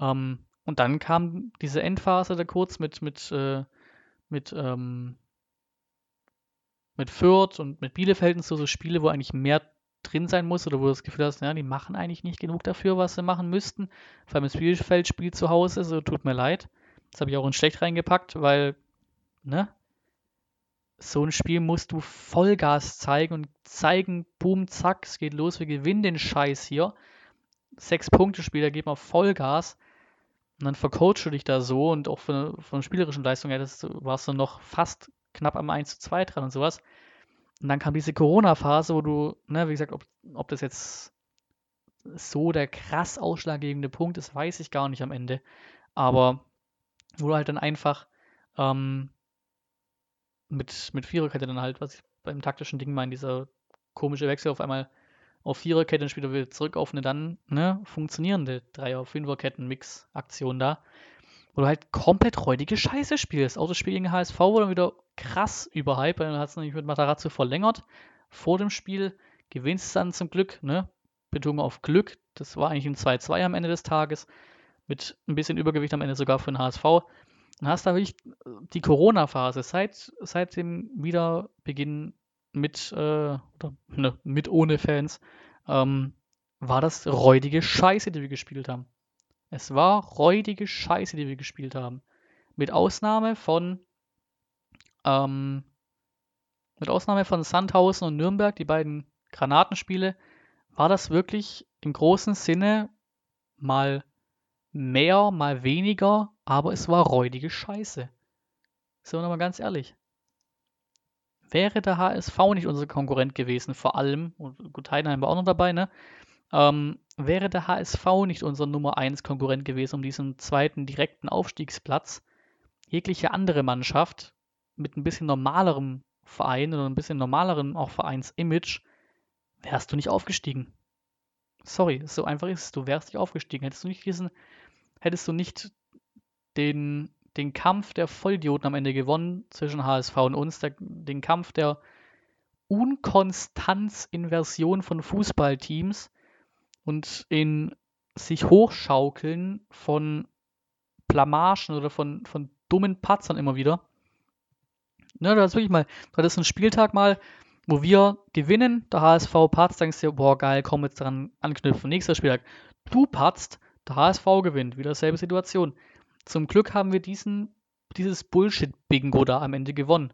Ähm, und dann kam diese Endphase da kurz mit, mit, äh, mit, ähm, mit Fürth und mit Bielefeld und so, so Spiele, wo eigentlich mehr drin sein muss oder wo du das Gefühl hast, ja, die machen eigentlich nicht genug dafür, was sie machen müssten. Vor allem das Bielefeld spielt zu Hause, so tut mir leid. Das habe ich auch in schlecht reingepackt, weil, ne, so ein Spiel musst du Vollgas zeigen und zeigen, boom, zack, es geht los, wir gewinnen den Scheiß hier. Sechs Punkte Spiel, da geht man Vollgas. Und dann vercoachst du dich da so und auch von, von spielerischen Leistung her, das warst du noch fast knapp am 1 zu 2 dran und sowas. Und dann kam diese Corona-Phase, wo du, ne, wie gesagt, ob, ob das jetzt so der krass ausschlaggebende Punkt ist, weiß ich gar nicht am Ende. Aber wo du halt dann einfach ähm, mit, mit Viererkette dann halt, was ich beim taktischen Ding meine, dieser komische Wechsel auf einmal auf Viererkette und später wieder zurück auf eine dann ne, funktionierende Dreier-, Fünferketten-Mix-Aktion da, wo du halt komplett räudige Scheiße spielst. Auch das Spiel gegen HSV wurde dann wieder krass überhyped, weil dann hat es nämlich mit Matarazzo verlängert vor dem Spiel, gewinnst es dann zum Glück, ne? Betonung auf Glück, das war eigentlich ein 2-2 am Ende des Tages, mit ein bisschen Übergewicht am Ende sogar für den HSV. Dann hast du wirklich die Corona-Phase seit, seit dem Wiederbeginn mit, äh, oder, ne, mit ohne Fans, ähm, war das räudige Scheiße, die wir gespielt haben. Es war räudige Scheiße, die wir gespielt haben. Mit Ausnahme von, ähm, mit Ausnahme von Sandhausen und Nürnberg, die beiden Granatenspiele, war das wirklich im großen Sinne mal mehr, mal weniger, aber es war räudige Scheiße. So, nochmal ganz ehrlich. Wäre der HSV nicht unser Konkurrent gewesen, vor allem, und gut, Heidenheim war auch noch dabei, ne? Ähm, wäre der HSV nicht unser Nummer 1 Konkurrent gewesen um diesen zweiten direkten Aufstiegsplatz, jegliche andere Mannschaft mit ein bisschen normalerem Verein oder ein bisschen normalerem auch Vereinsimage, wärst du nicht aufgestiegen. Sorry, so einfach ist es. Du wärst nicht aufgestiegen. Hättest du nicht diesen, hättest du nicht den, den Kampf der Vollidioten am Ende gewonnen zwischen HSV und uns, der, den Kampf der Unkonstanz-Inversion von Fußballteams und in sich hochschaukeln von Blamagen oder von, von dummen Patzern immer wieder. Ne, das ist wirklich mal, das ist ein Spieltag mal, wo wir gewinnen, der HSV patzt, denkst du, boah, geil, komm jetzt dran anknüpfen. Nächster Spieltag, du patzt, der HSV gewinnt, wieder selbe Situation. Zum Glück haben wir diesen, dieses Bullshit-Bingo da am Ende gewonnen.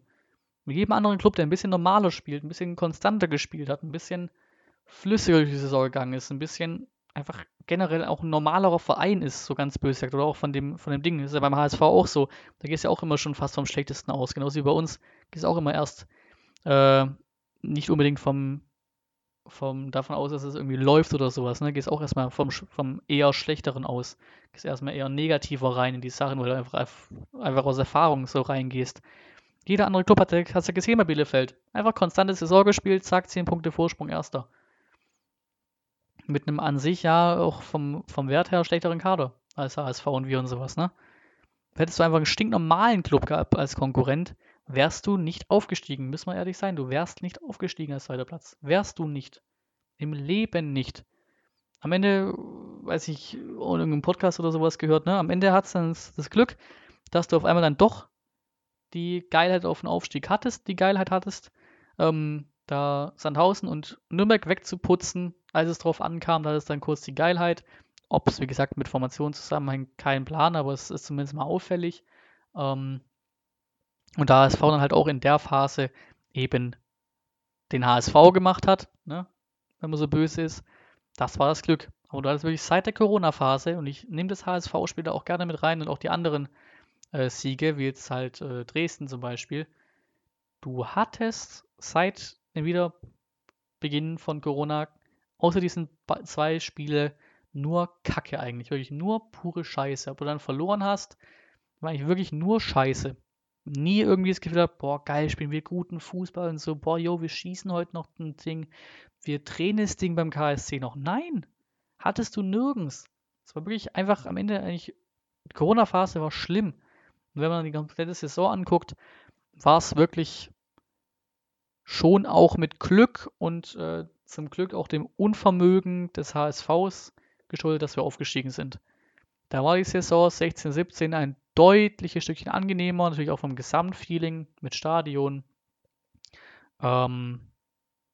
Mit jedem anderen Club, der ein bisschen normaler spielt, ein bisschen konstanter gespielt hat, ein bisschen flüssiger durch die Saison gegangen ist, ein bisschen einfach generell auch ein normalerer Verein ist, so ganz böse gesagt, oder auch von dem, von dem Ding. Das ist ja beim HSV auch so. Da geht es ja auch immer schon fast vom Schlechtesten aus. Genauso wie bei uns geht es auch immer erst äh, nicht unbedingt vom, vom, davon aus, dass es irgendwie läuft oder sowas. Ne? Gehst auch erstmal vom, vom eher schlechteren aus. Gehst erstmal eher negativer rein in die Sachen, weil du einfach, einfach aus Erfahrung so reingehst. Jeder andere Club hat es ja gesehen bei Bielefeld. Einfach konstante Saison gespielt, zack, 10 Punkte Vorsprung, erster. Mit einem an sich ja auch vom, vom Wert her schlechteren Kader als HSV und wir und sowas, ne? Hättest du einfach einen stinknormalen Club gehabt als Konkurrent, wärst du nicht aufgestiegen. Müssen wir ehrlich sein, du wärst nicht aufgestiegen als zweiter Platz. Wärst du nicht. Im Leben nicht. Am Ende, weiß ich, in irgendeinem Podcast oder sowas gehört, ne? Am Ende hat es dann das Glück, dass du auf einmal dann doch die Geilheit auf den Aufstieg hattest, die Geilheit hattest, ähm, da Sandhausen und Nürnberg wegzuputzen, als es drauf ankam, da ist dann kurz die Geilheit. Ob es, wie gesagt, mit Formationen zusammenhängt, kein Plan, aber es ist zumindest mal auffällig. Ähm, und da HSV dann halt auch in der Phase eben den HSV gemacht hat, ne, wenn man so böse ist, das war das Glück. Aber du hattest wirklich seit der Corona-Phase, und ich nehme das HSV-Spiel da auch gerne mit rein und auch die anderen äh, Siege, wie jetzt halt äh, Dresden zum Beispiel, du hattest seit dem Wiederbeginn von Corona, außer diesen zwei Spiele, nur Kacke eigentlich. Wirklich nur pure Scheiße. Ob du dann verloren hast, war eigentlich wirklich nur Scheiße. Nie irgendwie das Gefühl gehabt, boah, geil, spielen wir guten Fußball und so, boah, jo, wir schießen heute noch ein Ding, wir drehen das Ding beim KSC noch. Nein, hattest du nirgends. Es war wirklich einfach am Ende eigentlich, die Corona-Phase war schlimm. Und wenn man die komplette Saison anguckt, war es wirklich schon auch mit Glück und äh, zum Glück auch dem Unvermögen des HSVs geschuldet, dass wir aufgestiegen sind. Da war die Saison 16, 17 ein deutliches Stückchen angenehmer, natürlich auch vom Gesamtfeeling mit Stadion, ähm,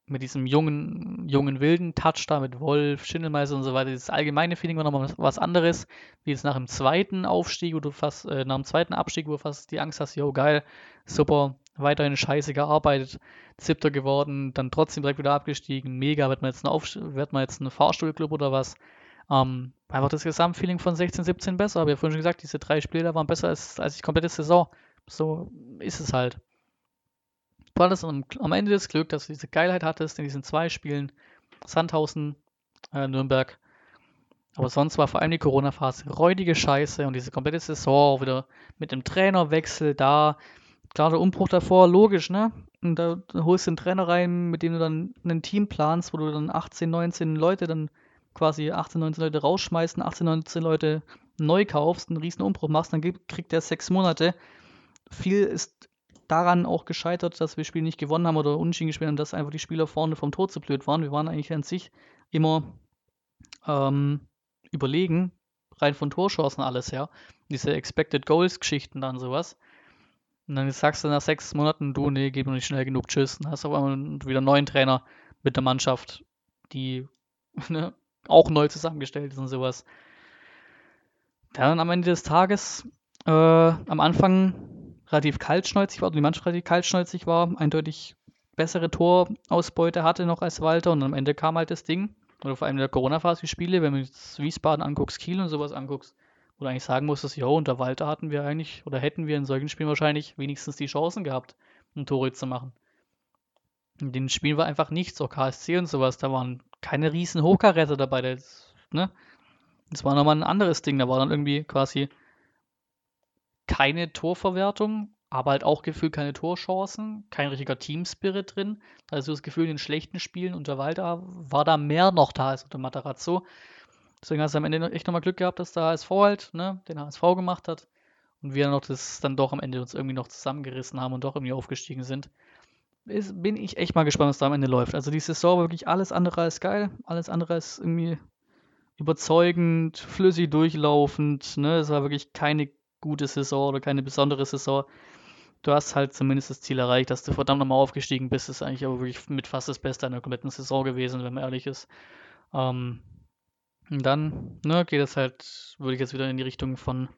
mit diesem jungen, jungen wilden Touch da mit Wolf, Schindelmeister und so weiter. Das allgemeine Feeling war nochmal was anderes, wie jetzt nach dem zweiten Aufstieg, wo du fast, äh, nach dem zweiten Abstieg, wo du fast die Angst hast, yo, geil, super, weiterhin scheiße gearbeitet, siebter geworden, dann trotzdem direkt wieder abgestiegen, mega, wird man jetzt ein, wird man jetzt ein Fahrstuhlclub oder was? Ähm, einfach das Gesamtfeeling von 16, 17 besser. Habe ja vorhin schon gesagt, diese drei Spiele waren besser als, als die komplette Saison. So ist es halt. Du hattest am, am Ende das Glück, dass du diese Geilheit hattest in diesen zwei Spielen. Sandhausen, äh, Nürnberg. Aber sonst war vor allem die Corona-Phase räudige Scheiße und diese komplette Saison wieder mit dem Trainerwechsel da. Klar, der Umbruch davor, logisch, ne? Und da, holst du einen Trainer rein, mit dem du dann ein Team planst, wo du dann 18, 19 Leute dann quasi 18, 19 Leute rausschmeißen, 18, 19 Leute neu kaufst, einen riesen Umbruch machst, dann kriegt der sechs Monate. Viel ist daran auch gescheitert, dass wir Spiele nicht gewonnen haben oder unentschieden gespielt haben, dass einfach die Spieler vorne vom Tor zu blöd waren. Wir waren eigentlich an sich immer ähm, überlegen, rein von Torchancen alles her. Diese Expected Goals Geschichten dann sowas. Und dann sagst du nach sechs Monaten, du, nee, geht mir nicht schnell genug, tschüss. Dann hast du auf einmal wieder einen neuen Trainer mit der Mannschaft, die ne, auch neu zusammengestellt ist und sowas. Dann am Ende des Tages äh, am Anfang relativ kaltschnäuzig war, also die Mannschaft relativ kaltschnäuzig war, eindeutig bessere Torausbeute hatte noch als Walter und am Ende kam halt das Ding. Oder vor allem in der Corona-Phase die Spiele, wenn du jetzt Wiesbaden anguckst, Kiel und sowas anguckst, wo eigentlich sagen musstest, ja, unter Walter hatten wir eigentlich, oder hätten wir in solchen Spielen wahrscheinlich wenigstens die Chancen gehabt, um Tore zu machen. In den Spielen war einfach nichts, auch KSC und sowas, da waren keine riesen Hochkaräter dabei. Das, ne? das war nochmal ein anderes Ding. Da war dann irgendwie quasi keine Torverwertung, aber halt auch gefühlt keine Torchancen, kein richtiger Teamspirit drin. Also das Gefühl, in den schlechten Spielen unter Walter war da mehr noch da als unter Matarazzo. Deswegen hast du am Ende echt nochmal Glück gehabt, dass der HSV halt ne, den HSV gemacht hat und wir noch das dann doch am Ende uns irgendwie noch zusammengerissen haben und doch irgendwie aufgestiegen sind ist, bin ich echt mal gespannt, was da am Ende läuft. Also die Saison war wirklich alles andere als geil, alles andere als irgendwie überzeugend, flüssig durchlaufend. Ne? Es war wirklich keine gute Saison oder keine besondere Saison. Du hast halt zumindest das Ziel erreicht, dass du verdammt nochmal aufgestiegen bist. Das ist eigentlich aber wirklich mit fast das Beste einer kompletten Saison gewesen, wenn man ehrlich ist. Ähm, und dann ne, geht es halt, würde ich jetzt wieder in die Richtung von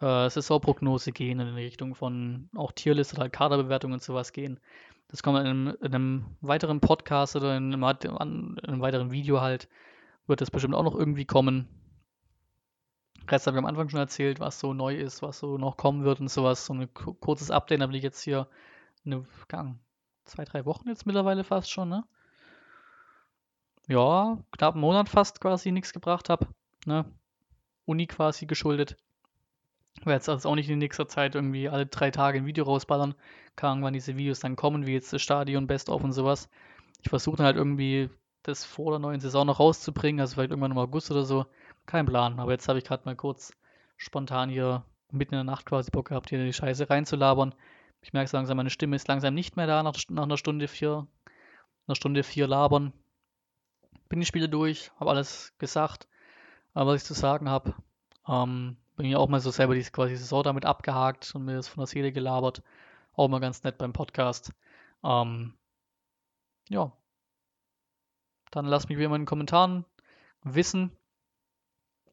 äh, Saisonprognose gehen, in die Richtung von auch Tierliste oder Kaderbewertung und sowas gehen. Das kommt in einem, in einem weiteren Podcast oder in einem, in einem, weiteren Video halt, wird das bestimmt auch noch irgendwie kommen. Rest habe ich am Anfang schon erzählt, was so neu ist, was so noch kommen wird und sowas. So ein kurzes Update, da bin ich jetzt hier eine, Gang, zwei, drei Wochen jetzt mittlerweile fast schon, ne? Ja, knapp einen Monat fast quasi nichts gebracht habe, ne? Uni quasi geschuldet. werde jetzt also auch nicht in nächster Zeit irgendwie alle drei Tage ein Video rausballern. Ahnung, wann diese Videos dann kommen, wie jetzt das Stadion Best of und sowas. Ich versuche dann halt irgendwie das vor der neuen Saison noch rauszubringen, also vielleicht irgendwann im August oder so. Kein Plan, aber jetzt habe ich gerade mal kurz spontan hier mitten in der Nacht quasi Bock gehabt, hier die Scheiße reinzulabern. Ich merke so langsam, meine Stimme ist langsam nicht mehr da nach, nach einer Stunde vier, einer Stunde vier labern. Bin die Spiele durch, habe alles gesagt, was ich zu sagen habe. Ähm, bin ja auch mal so selber die quasi Saison damit abgehakt und mir das von der Seele gelabert. Auch mal ganz nett beim Podcast. Ähm, ja. Dann lasst mich wie immer in den Kommentaren wissen,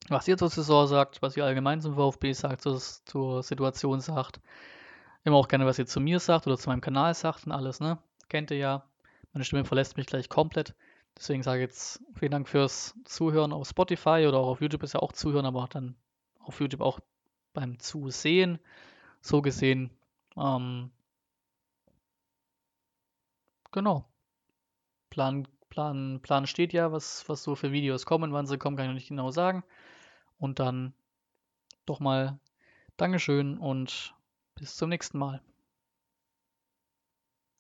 was ihr zur Saison sagt, was ihr allgemein zum VfB sagt, zur, zur Situation sagt. Immer auch gerne, was ihr zu mir sagt oder zu meinem Kanal sagt und alles, ne? Kennt ihr ja. Meine Stimme verlässt mich gleich komplett. Deswegen sage ich jetzt vielen Dank fürs Zuhören auf Spotify oder auch auf YouTube ist ja auch Zuhören, aber dann auf YouTube auch beim Zusehen. So gesehen. Ähm, genau. Plan, Plan, Plan steht ja, was, was so für Videos kommen. Wann sie kommen, kann ich noch nicht genau sagen. Und dann doch mal Dankeschön und bis zum nächsten Mal.